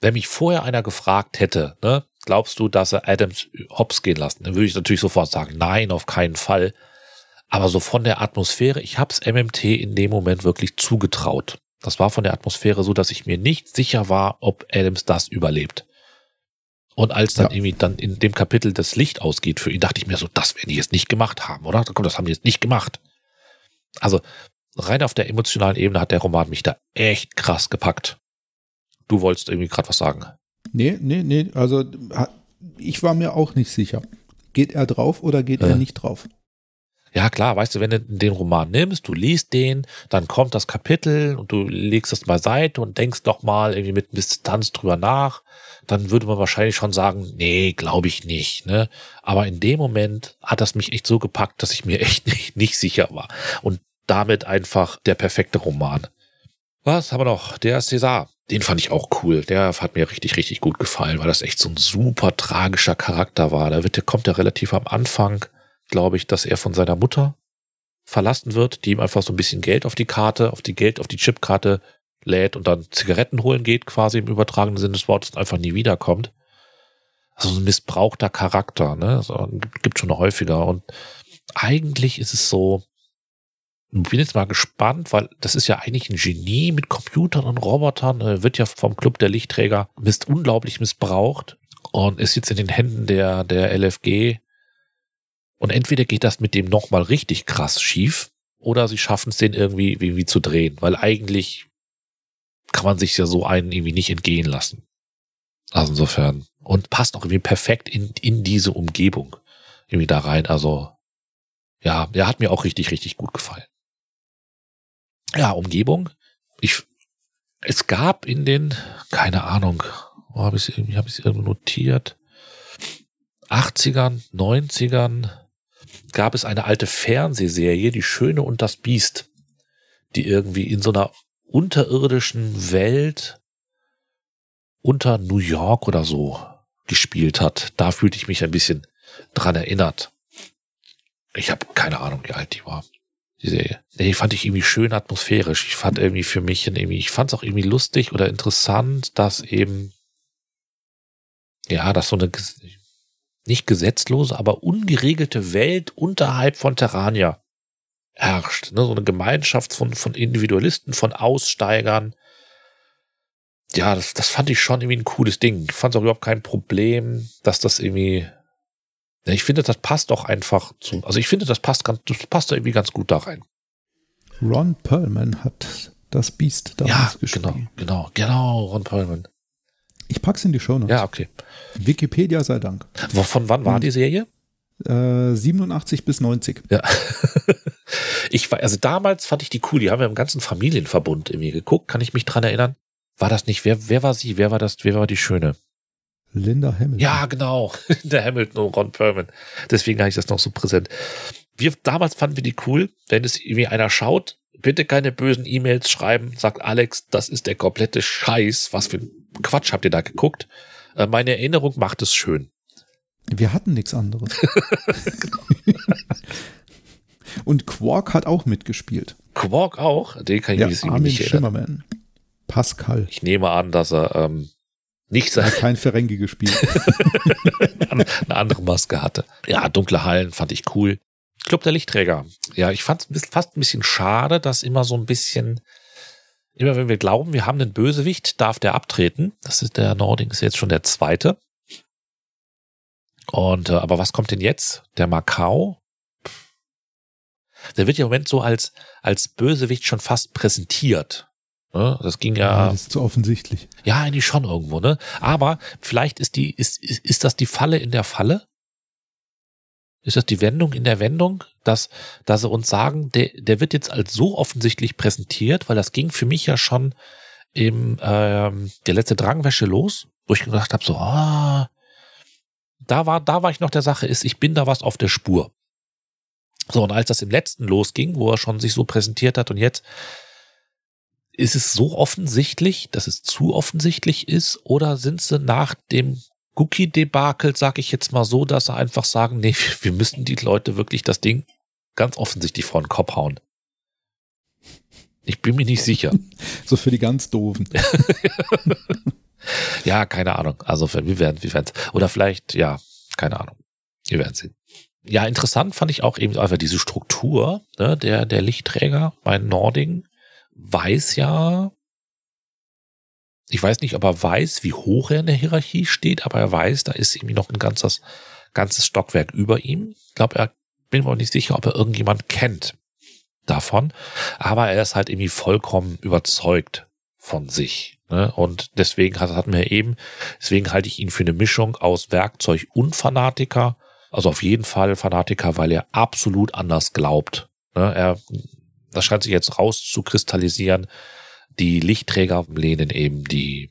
wenn mich vorher einer gefragt hätte, ne, glaubst du, dass er Adams hops gehen lassen? Dann würde ich natürlich sofort sagen, nein, auf keinen Fall. Aber so von der Atmosphäre, ich hab's MMT in dem Moment wirklich zugetraut. Das war von der Atmosphäre so, dass ich mir nicht sicher war, ob Adams das überlebt. Und als dann ja. irgendwie dann in dem Kapitel das Licht ausgeht für ihn, dachte ich mir so, das werden die jetzt nicht gemacht haben, oder? Das haben die jetzt nicht gemacht. Also rein auf der emotionalen Ebene hat der Roman mich da echt krass gepackt. Du wolltest irgendwie gerade was sagen. Nee, nee, nee. Also ich war mir auch nicht sicher. Geht er drauf oder geht äh. er nicht drauf? Ja, klar, weißt du, wenn du den Roman nimmst, du liest den, dann kommt das Kapitel und du legst es beiseite und denkst doch mal irgendwie mit Distanz drüber nach, dann würde man wahrscheinlich schon sagen, nee, glaube ich nicht, ne? Aber in dem Moment hat das mich echt so gepackt, dass ich mir echt nicht, nicht sicher war. Und damit einfach der perfekte Roman. Was haben wir noch? Der César. Den fand ich auch cool. Der hat mir richtig, richtig gut gefallen, weil das echt so ein super tragischer Charakter war. Da wird, der kommt ja relativ am Anfang, glaube ich, dass er von seiner Mutter verlassen wird, die ihm einfach so ein bisschen Geld auf die Karte, auf die Geld, auf die Chipkarte lädt und dann Zigaretten holen geht, quasi im übertragenen Sinne des Wortes und einfach nie wiederkommt. Also ein missbrauchter Charakter, ne? So, gibt schon häufiger. Und eigentlich ist es so, bin jetzt mal gespannt, weil das ist ja eigentlich ein Genie mit Computern und Robotern, äh, wird ja vom Club der Lichtträger mist unglaublich missbraucht und ist jetzt in den Händen der, der LFG. Und entweder geht das mit dem nochmal richtig krass schief oder sie schaffen es den irgendwie, irgendwie zu drehen, weil eigentlich kann man sich ja so einen irgendwie nicht entgehen lassen. Also insofern. Und passt auch irgendwie perfekt in, in diese Umgebung irgendwie da rein. Also ja, der hat mir auch richtig, richtig gut gefallen ja, Umgebung. Ich, es gab in den, keine Ahnung, wo habe ich irgendwie, habe ich es irgendwo notiert, 80ern, 90ern gab es eine alte Fernsehserie, die Schöne und das Biest, die irgendwie in so einer unterirdischen Welt unter New York oder so gespielt hat. Da fühlte ich mich ein bisschen dran erinnert. Ich habe keine Ahnung, wie alt die war die Serie. Die fand ich irgendwie schön atmosphärisch. Ich fand irgendwie für mich irgendwie, ich fand es auch irgendwie lustig oder interessant, dass eben, ja, dass so eine nicht gesetzlose, aber ungeregelte Welt unterhalb von Terrania herrscht. Ne? So eine Gemeinschaft von, von Individualisten, von Aussteigern. Ja, das, das fand ich schon irgendwie ein cooles Ding. Ich fand es auch überhaupt kein Problem, dass das irgendwie ja, ich finde, das passt auch einfach zu. Also ich finde, das passt ganz, das passt irgendwie ganz gut da rein. Ron Perlman hat das Biest damals ja, geschrieben. Genau, genau, genau, Ron Perlman. Ich pack's in die Show Notes. Ja, okay. Wikipedia sei Dank. Von wann war die Serie? Äh, 87 bis 90. Ja. ich war, also damals fand ich die cool. Die haben wir im ganzen Familienverbund irgendwie geguckt. Kann ich mich dran erinnern? War das nicht? Wer, wer war sie? Wer war das? Wer war die Schöne? Linda Hamilton. Ja, genau. Linda Hamilton und Ron Perlman. Deswegen habe ich das noch so präsent. Wir, damals fanden wir die cool, wenn es irgendwie einer schaut, bitte keine bösen E-Mails schreiben, sagt Alex, das ist der komplette Scheiß. Was für Quatsch habt ihr da geguckt? Äh, meine Erinnerung macht es schön. Wir hatten nichts anderes. Und Quark hat auch mitgespielt. Quark auch? Den kann ich ja, mich Armin nicht erinnern. Schimmerman. Pascal. Ich nehme an, dass er ähm, nicht Er sein, hat kein Ferengi gespielt. eine andere Maske hatte. Ja, dunkle Hallen fand ich cool. Club der Lichtträger. Ja, ich fand es fast ein bisschen schade, dass immer so ein bisschen, immer wenn wir glauben, wir haben einen Bösewicht, darf der abtreten. Das ist der Nording, ist jetzt schon der zweite. Und, äh, aber was kommt denn jetzt? Der Macau? Der wird ja im Moment so als, als Bösewicht schon fast präsentiert. Ne? Das ging ja, das ist zu offensichtlich. ja, eigentlich schon irgendwo, ne? Aber vielleicht ist die, ist, ist, ist das die Falle in der Falle? Ist das die Wendung in der Wendung, dass, dass sie uns sagen, der, der wird jetzt als so offensichtlich präsentiert, weil das ging für mich ja schon im ähm, der letzte Drangwäsche los, wo ich gedacht habe, so, ah, da war, da war ich noch der Sache, ist, ich bin da was auf der Spur. So, und als das im letzten losging, wo er schon sich so präsentiert hat und jetzt ist es so offensichtlich, dass es zu offensichtlich ist, oder sind sie nach dem Cookie-Debakel, sag ich jetzt mal so, dass sie einfach sagen, nee, wir müssen die Leute wirklich das Ding ganz offensichtlich vor den Kopf hauen. Ich bin mir nicht sicher. So für die ganz Doofen. Ja, keine Ahnung. Also wir werden, wir werden Oder vielleicht, ja, keine Ahnung. Wir werden sehen. Ja, interessant fand ich auch eben einfach diese Struktur, ne, der, der Lichtträger bei Nording weiß ja, ich weiß nicht, ob er weiß, wie hoch er in der Hierarchie steht, aber er weiß, da ist irgendwie noch ein ganzes, ganzes Stockwerk über ihm. Ich glaube, er bin mir auch nicht sicher, ob er irgendjemand kennt davon, aber er ist halt irgendwie vollkommen überzeugt von sich. Ne? Und deswegen hat, hatten wir eben, deswegen halte ich ihn für eine Mischung aus Werkzeug und Fanatiker. Also auf jeden Fall Fanatiker, weil er absolut anders glaubt. Ne? Er, das scheint sich jetzt rauszukristallisieren. Die Lichtträger lehnen eben die,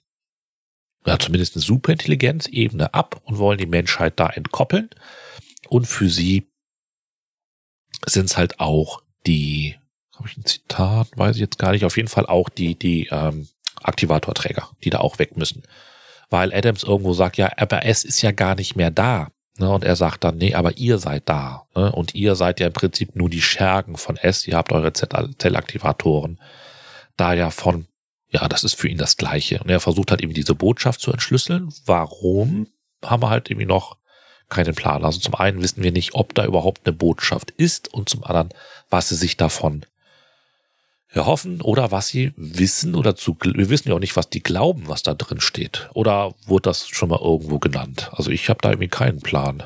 ja, zumindest eine Superintelligenz-Ebene ab und wollen die Menschheit da entkoppeln. Und für sie sind es halt auch die, habe ich ein Zitat, weiß ich jetzt gar nicht, auf jeden Fall auch die, die ähm, Aktivatorträger, die da auch weg müssen. Weil Adams irgendwo sagt, ja, aber es ist ja gar nicht mehr da. Ne? Und er sagt dann, nee, aber ihr seid da. Ne? Und ihr seid ja im Prinzip nur die Schergen von S. Ihr habt eure Zellaktivatoren. Da ja von, ja, das ist für ihn das Gleiche. Und er versucht halt eben diese Botschaft zu entschlüsseln. Warum haben wir halt irgendwie noch keinen Plan. Also zum einen wissen wir nicht, ob da überhaupt eine Botschaft ist und zum anderen, was sie sich davon erhoffen oder was sie wissen oder zu, wir wissen ja auch nicht, was die glauben, was da drin steht. Oder wurde das schon mal irgendwo genannt? Also ich habe da irgendwie keinen Plan.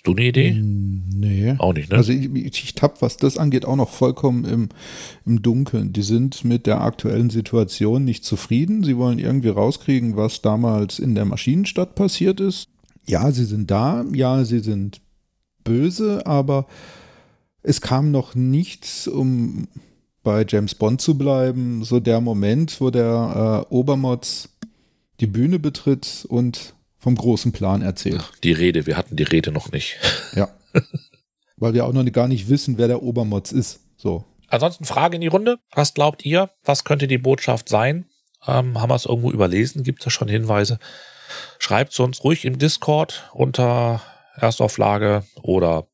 Hast du eine Idee? Hm, Nee. Auch nicht, ne? Also ich, ich tapp, was das angeht, auch noch vollkommen im, im Dunkeln. Die sind mit der aktuellen Situation nicht zufrieden. Sie wollen irgendwie rauskriegen, was damals in der Maschinenstadt passiert ist. Ja, sie sind da, ja, sie sind böse, aber es kam noch nichts, um bei James Bond zu bleiben, so der Moment, wo der äh, Obermotz die Bühne betritt und vom großen Plan erzählt. die Rede, wir hatten die Rede noch nicht. Ja. Weil wir auch noch gar nicht wissen, wer der Obermotz ist. So. Ansonsten Frage in die Runde. Was glaubt ihr? Was könnte die Botschaft sein? Ähm, haben wir es irgendwo überlesen? Gibt es da schon Hinweise? Schreibt es uns ruhig im Discord unter Erstauflage oder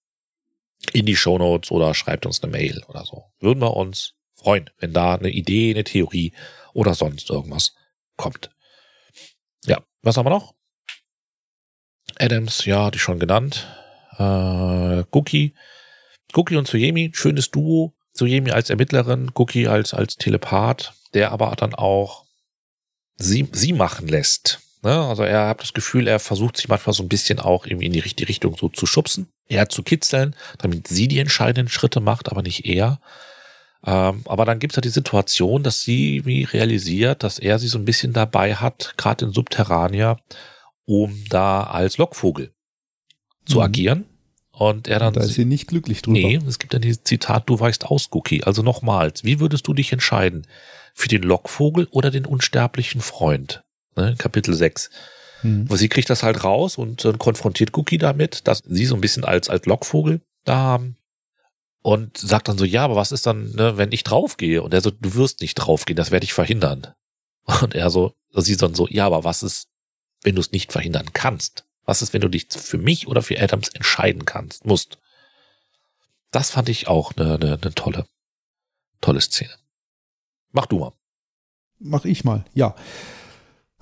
in die Shownotes oder schreibt uns eine Mail oder so. Würden wir uns freuen, wenn da eine Idee, eine Theorie oder sonst irgendwas kommt. Ja, was haben wir noch? Adams, ja, hatte ich schon genannt. Äh, Cookie. Cookie und Tsuyemi, schönes Duo. Tsuyemi als Ermittlerin, Cookie als, als Telepath, der aber dann auch sie, sie machen lässt. Ne? Also er hat das Gefühl, er versucht sich manchmal so ein bisschen auch irgendwie in die richtige Richtung so zu schubsen, eher zu kitzeln, damit sie die entscheidenden Schritte macht, aber nicht er. Ähm, aber dann gibt es ja die Situation, dass sie wie realisiert, dass er sie so ein bisschen dabei hat, gerade in Subterrania, um da als Lockvogel zu Mhm. agieren. Und er dann Da ist sie nicht glücklich drüber. Nee, es gibt dann dieses Zitat, du weichst aus, Cookie. Also nochmals, wie würdest du dich entscheiden? Für den Lockvogel oder den unsterblichen Freund? Ne, Kapitel 6. Hm. Aber sie kriegt das halt raus und äh, konfrontiert Cookie damit, dass sie so ein bisschen als, als Lockvogel da haben. und sagt dann so, ja, aber was ist dann, ne, wenn ich draufgehe? Und er so, du wirst nicht draufgehen, das werde ich verhindern. Und er so, sie dann so, ja, aber was ist, wenn du es nicht verhindern kannst? Was ist, wenn du dich für mich oder für Adams entscheiden kannst, musst? Das fand ich auch eine, eine, eine tolle, tolle Szene. Mach du mal. Mach ich mal, ja.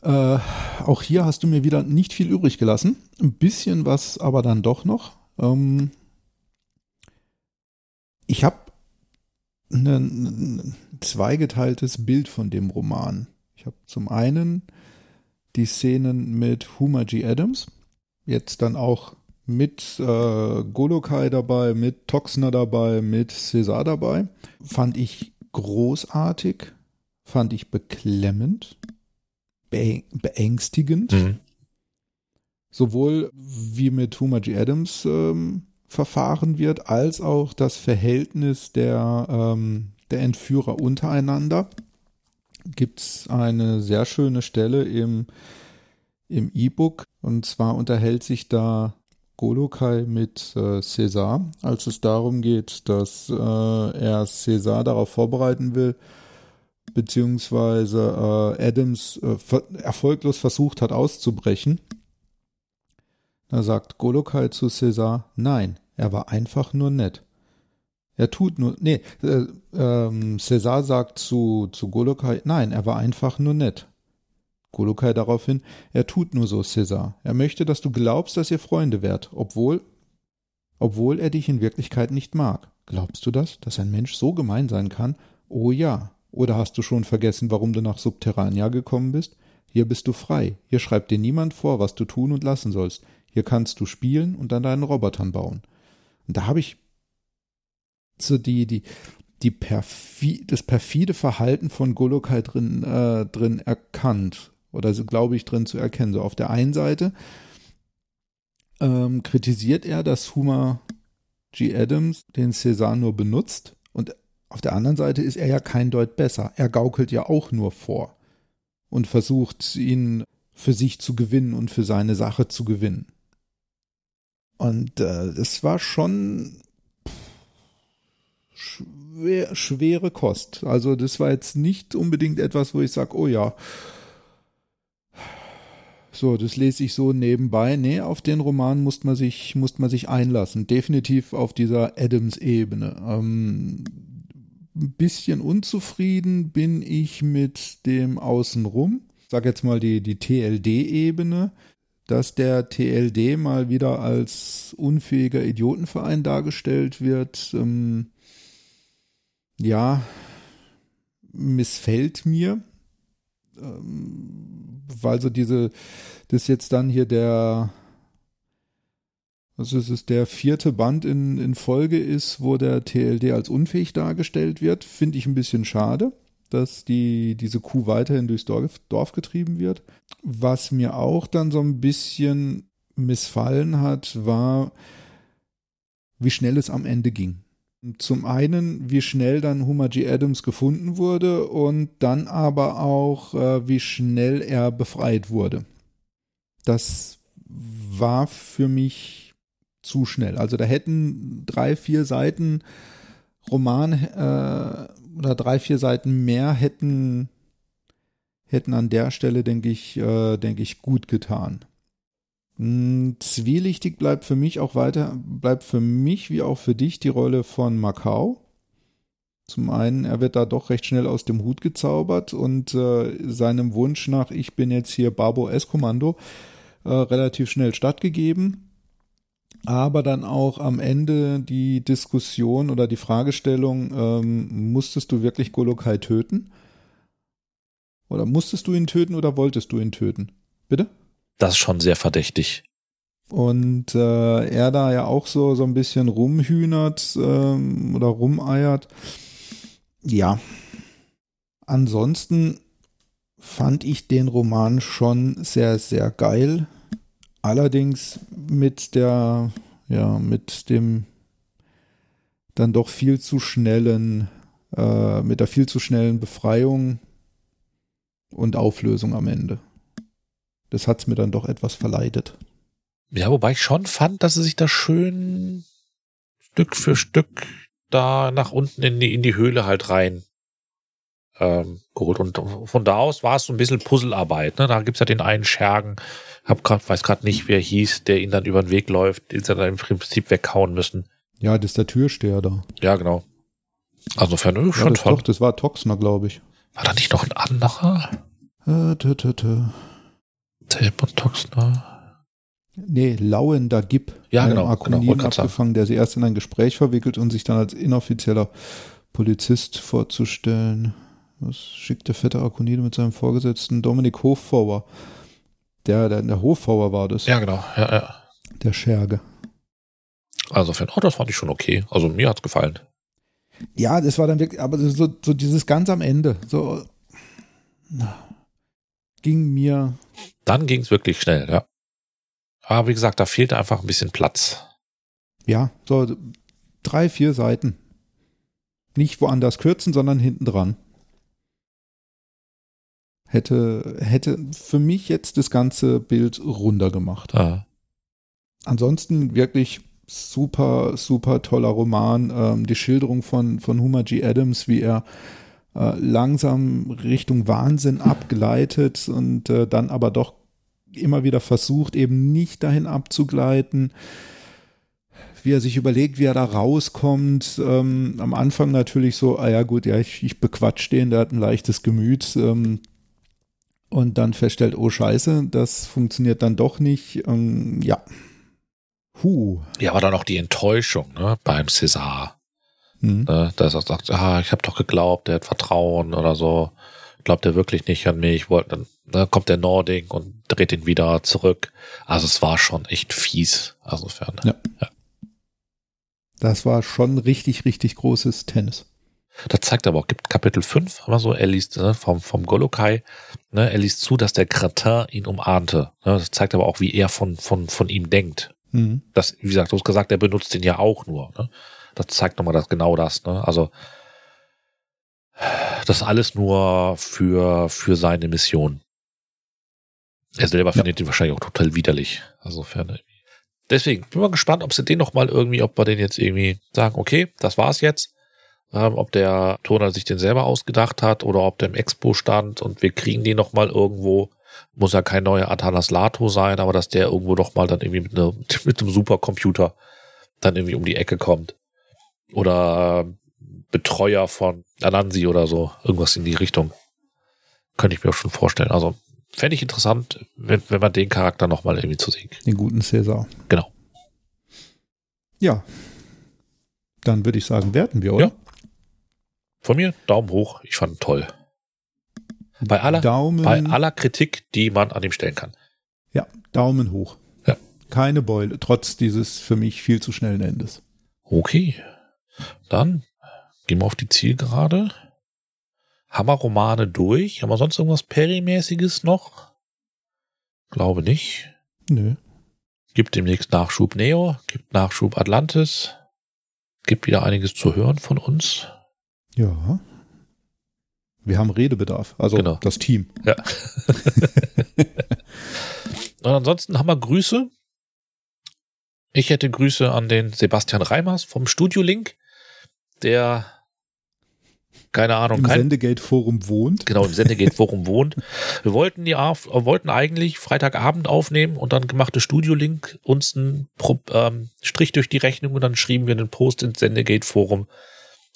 Äh, auch hier hast du mir wieder nicht viel übrig gelassen. Ein bisschen was aber dann doch noch. Ähm, ich habe ein zweigeteiltes Bild von dem Roman. Ich habe zum einen die Szenen mit Huma G. Adams, jetzt dann auch mit äh, Golokai dabei, mit Toxner dabei, mit César dabei. Fand ich großartig, fand ich beklemmend, beängstigend. Mhm. Sowohl wie mit Huma G. Adams ähm, verfahren wird, als auch das Verhältnis der, ähm, der Entführer untereinander. Gibt es eine sehr schöne Stelle im, im E-Book. Und zwar unterhält sich da Golokai mit äh, César, als es darum geht, dass äh, er César darauf vorbereiten will, beziehungsweise äh, Adams äh, erfolglos versucht hat auszubrechen. Da sagt Golokai zu César, nein, er war einfach nur nett. Er tut nur, nee, äh, ähm, César sagt zu, zu Golokai, nein, er war einfach nur nett. Golokai daraufhin, er tut nur so, César. Er möchte, dass du glaubst, dass ihr Freunde wärt, obwohl, obwohl er dich in Wirklichkeit nicht mag. Glaubst du das, dass ein Mensch so gemein sein kann? Oh ja. Oder hast du schon vergessen, warum du nach Subterrania gekommen bist? Hier bist du frei. Hier schreibt dir niemand vor, was du tun und lassen sollst. Hier kannst du spielen und an deinen Robotern bauen. Und da habe ich so die, die, die perfi das perfide Verhalten von Golokai drin, äh, drin erkannt. Oder so glaube ich drin zu erkennen. So auf der einen Seite ähm, kritisiert er, dass Huma G. Adams den Cézanne nur benutzt. Und auf der anderen Seite ist er ja kein Deut besser. Er gaukelt ja auch nur vor und versucht, ihn für sich zu gewinnen und für seine Sache zu gewinnen. Und äh, das war schon schwer, schwere Kost. Also das war jetzt nicht unbedingt etwas, wo ich sage, oh ja, so, das lese ich so nebenbei. Nee, auf den Roman muss man sich, muss man sich einlassen. Definitiv auf dieser Adams-Ebene. Ähm, ein bisschen unzufrieden bin ich mit dem Außenrum. Ich sag jetzt mal die, die TLD-Ebene dass der TLD mal wieder als unfähiger Idiotenverein dargestellt wird, ähm, ja, missfällt mir, ähm, weil so diese, das jetzt dann hier der, also es ist der vierte Band in, in Folge ist, wo der TLD als unfähig dargestellt wird, finde ich ein bisschen schade dass die, diese Kuh weiterhin durchs Dorf, Dorf getrieben wird. Was mir auch dann so ein bisschen missfallen hat, war, wie schnell es am Ende ging. Zum einen, wie schnell dann Homer G. Adams gefunden wurde und dann aber auch, äh, wie schnell er befreit wurde. Das war für mich zu schnell. Also da hätten drei, vier Seiten Roman äh, oder drei, vier Seiten mehr hätten, hätten an der Stelle, denke ich, äh, denke ich, gut getan. Hm, zwielichtig bleibt für mich auch weiter, bleibt für mich wie auch für dich die Rolle von Macau. Zum einen, er wird da doch recht schnell aus dem Hut gezaubert und äh, seinem Wunsch nach, ich bin jetzt hier Barbo S-Kommando, äh, relativ schnell stattgegeben aber dann auch am Ende die Diskussion oder die Fragestellung, ähm, musstest du wirklich Golokai töten? Oder musstest du ihn töten oder wolltest du ihn töten? Bitte? Das ist schon sehr verdächtig. Und äh, er da ja auch so, so ein bisschen rumhühnert ähm, oder rumeiert. Ja. Ansonsten fand ich den Roman schon sehr, sehr geil. Allerdings mit der, ja, mit dem dann doch viel zu schnellen, äh, mit der viel zu schnellen Befreiung und Auflösung am Ende. Das hat es mir dann doch etwas verleidet. Ja, wobei ich schon fand, dass sie sich da schön Stück für Stück da nach unten in die, in die Höhle halt rein ähm, geholt. Und von da aus war es so ein bisschen Puzzlearbeit. Ne? Da gibt's ja den einen Schergen, hab grad, weiß gerade nicht, wer hieß, der ihn dann über den Weg läuft, den sie dann im Prinzip weghauen müssen. Ja, das ist der Türsteher da. Ja, genau. Also für ja, schon das, Doch, das war Toxner, glaube ich. War da nicht noch ein anderer? Äh, tö, tö, tö. Tape und Toxner. Nee, Lauender Gib. Ja, genau. Akonin genau, abgefangen, der sie erst in ein Gespräch verwickelt und sich dann als inoffizieller Polizist vorzustellen. Das schickt der fette Akonide mit seinem Vorgesetzten Dominik Hofbauer. Der, der, der Hofbauer war das. Ja, genau. Ja, ja. Der Scherge. Also für ein Auto, fand ich schon okay. Also mir hat's gefallen. Ja, das war dann wirklich, aber so, so dieses ganz am Ende, so ging mir. Dann ging es wirklich schnell, ja. Aber wie gesagt, da fehlte einfach ein bisschen Platz. Ja, so drei, vier Seiten. Nicht woanders kürzen, sondern hinten dran. Hätte, hätte für mich jetzt das ganze Bild runder gemacht. Ah. Ansonsten wirklich super, super toller Roman. Ähm, die Schilderung von, von Homer G. Adams, wie er äh, langsam Richtung Wahnsinn abgleitet und äh, dann aber doch immer wieder versucht, eben nicht dahin abzugleiten wie er sich überlegt, wie er da rauskommt. Ähm, am Anfang natürlich so, ah ja gut, ja, ich, ich bequatsch den, der hat ein leichtes Gemüt. Ähm, und dann feststellt, oh scheiße, das funktioniert dann doch nicht. Ähm, ja. Huh. Ja, aber dann auch die Enttäuschung ne, beim César. Mhm. Ne, dass er sagt, ah, ich habe doch geglaubt, der hat Vertrauen oder so. Glaubt er wirklich nicht an mich? Wollte, dann ne, kommt der Nording und dreht ihn wieder zurück. Also es war schon echt fies. Also fern. Ja. ja. Das war schon richtig, richtig großes Tennis. Das zeigt aber auch, gibt Kapitel 5, aber so, er liest ne, vom, vom Golokai, ne, er liest zu, dass der Kratin ihn umahnte. Ne, das zeigt aber auch, wie er von, von, von ihm denkt. Mhm. Das, wie gesagt, du hast gesagt, er benutzt den ja auch nur. Ne? Das zeigt nochmal das, genau das. Ne? Also, das alles nur für, für seine Mission. Er selber ja. findet ihn wahrscheinlich auch total widerlich. Also, ferne. Deswegen bin mal gespannt, ob sie den noch mal irgendwie, ob wir den jetzt irgendwie sagen, okay, das war's jetzt. Ähm, ob der Turner sich den selber ausgedacht hat oder ob der im Expo stand und wir kriegen den noch mal irgendwo. Muss ja kein neuer Atanas Lato sein, aber dass der irgendwo doch mal dann irgendwie mit, ne, mit einem Supercomputer dann irgendwie um die Ecke kommt. Oder Betreuer von Anansi oder so. Irgendwas in die Richtung. Könnte ich mir auch schon vorstellen. Also fände ich interessant, wenn, wenn man den Charakter nochmal irgendwie zu sehen kriegt. Den guten Cäsar. Genau. Ja. Dann würde ich sagen, werten wir, oder? Ja. Von mir Daumen hoch. Ich fand ihn toll. Bei aller, Daumen, bei aller Kritik, die man an ihm stellen kann. Ja, Daumen hoch. Ja. Keine Beule, trotz dieses für mich viel zu schnellen Endes. Okay. Dann gehen wir auf die Zielgerade. Haben wir Romane durch? Haben wir sonst irgendwas Perimäßiges noch? Glaube nicht. Nö. Gibt demnächst Nachschub Neo, gibt Nachschub Atlantis. Gibt wieder einiges zu hören von uns. Ja. Wir haben Redebedarf, also genau. das Team. Ja. Und ansonsten haben wir Grüße. Ich hätte Grüße an den Sebastian Reimers vom Studio Link, der keine Ahnung. Im kein, Sendegate-Forum wohnt. Genau, im Sendegate-Forum wohnt. Wir wollten die wollten eigentlich Freitagabend aufnehmen und dann gemachte Studio-Link uns einen ähm, Strich durch die Rechnung und dann schrieben wir einen Post ins Sendegate-Forum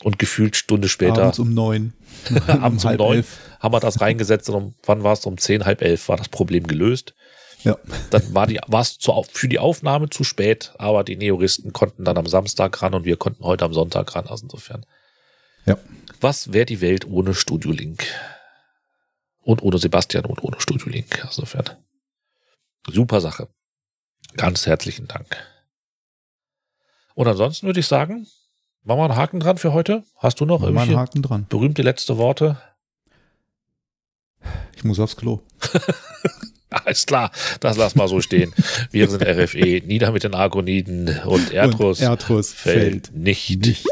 und gefühlt Stunde später. Abends um neun. abends um, um neun haben wir das reingesetzt und um, wann war es? Um zehn, halb elf war das Problem gelöst. Ja. Dann war die, war es für die Aufnahme zu spät, aber die Neoristen konnten dann am Samstag ran und wir konnten heute am Sonntag ran. Also insofern. Ja. Was wäre die Welt ohne Studio Link? Und ohne Sebastian und ohne Studio Link. Also insofern. Super Sache. Ganz herzlichen Dank. Und ansonsten würde ich sagen, Machen wir einen Haken dran für heute? Hast du noch Machen irgendwelche Haken dran. berühmte letzte Worte? Ich muss aufs Klo. Alles klar, das lass mal so stehen. Wir sind RFE, nieder mit den Argoniden und Erdrus, und Erdrus fällt, fällt nicht. nicht.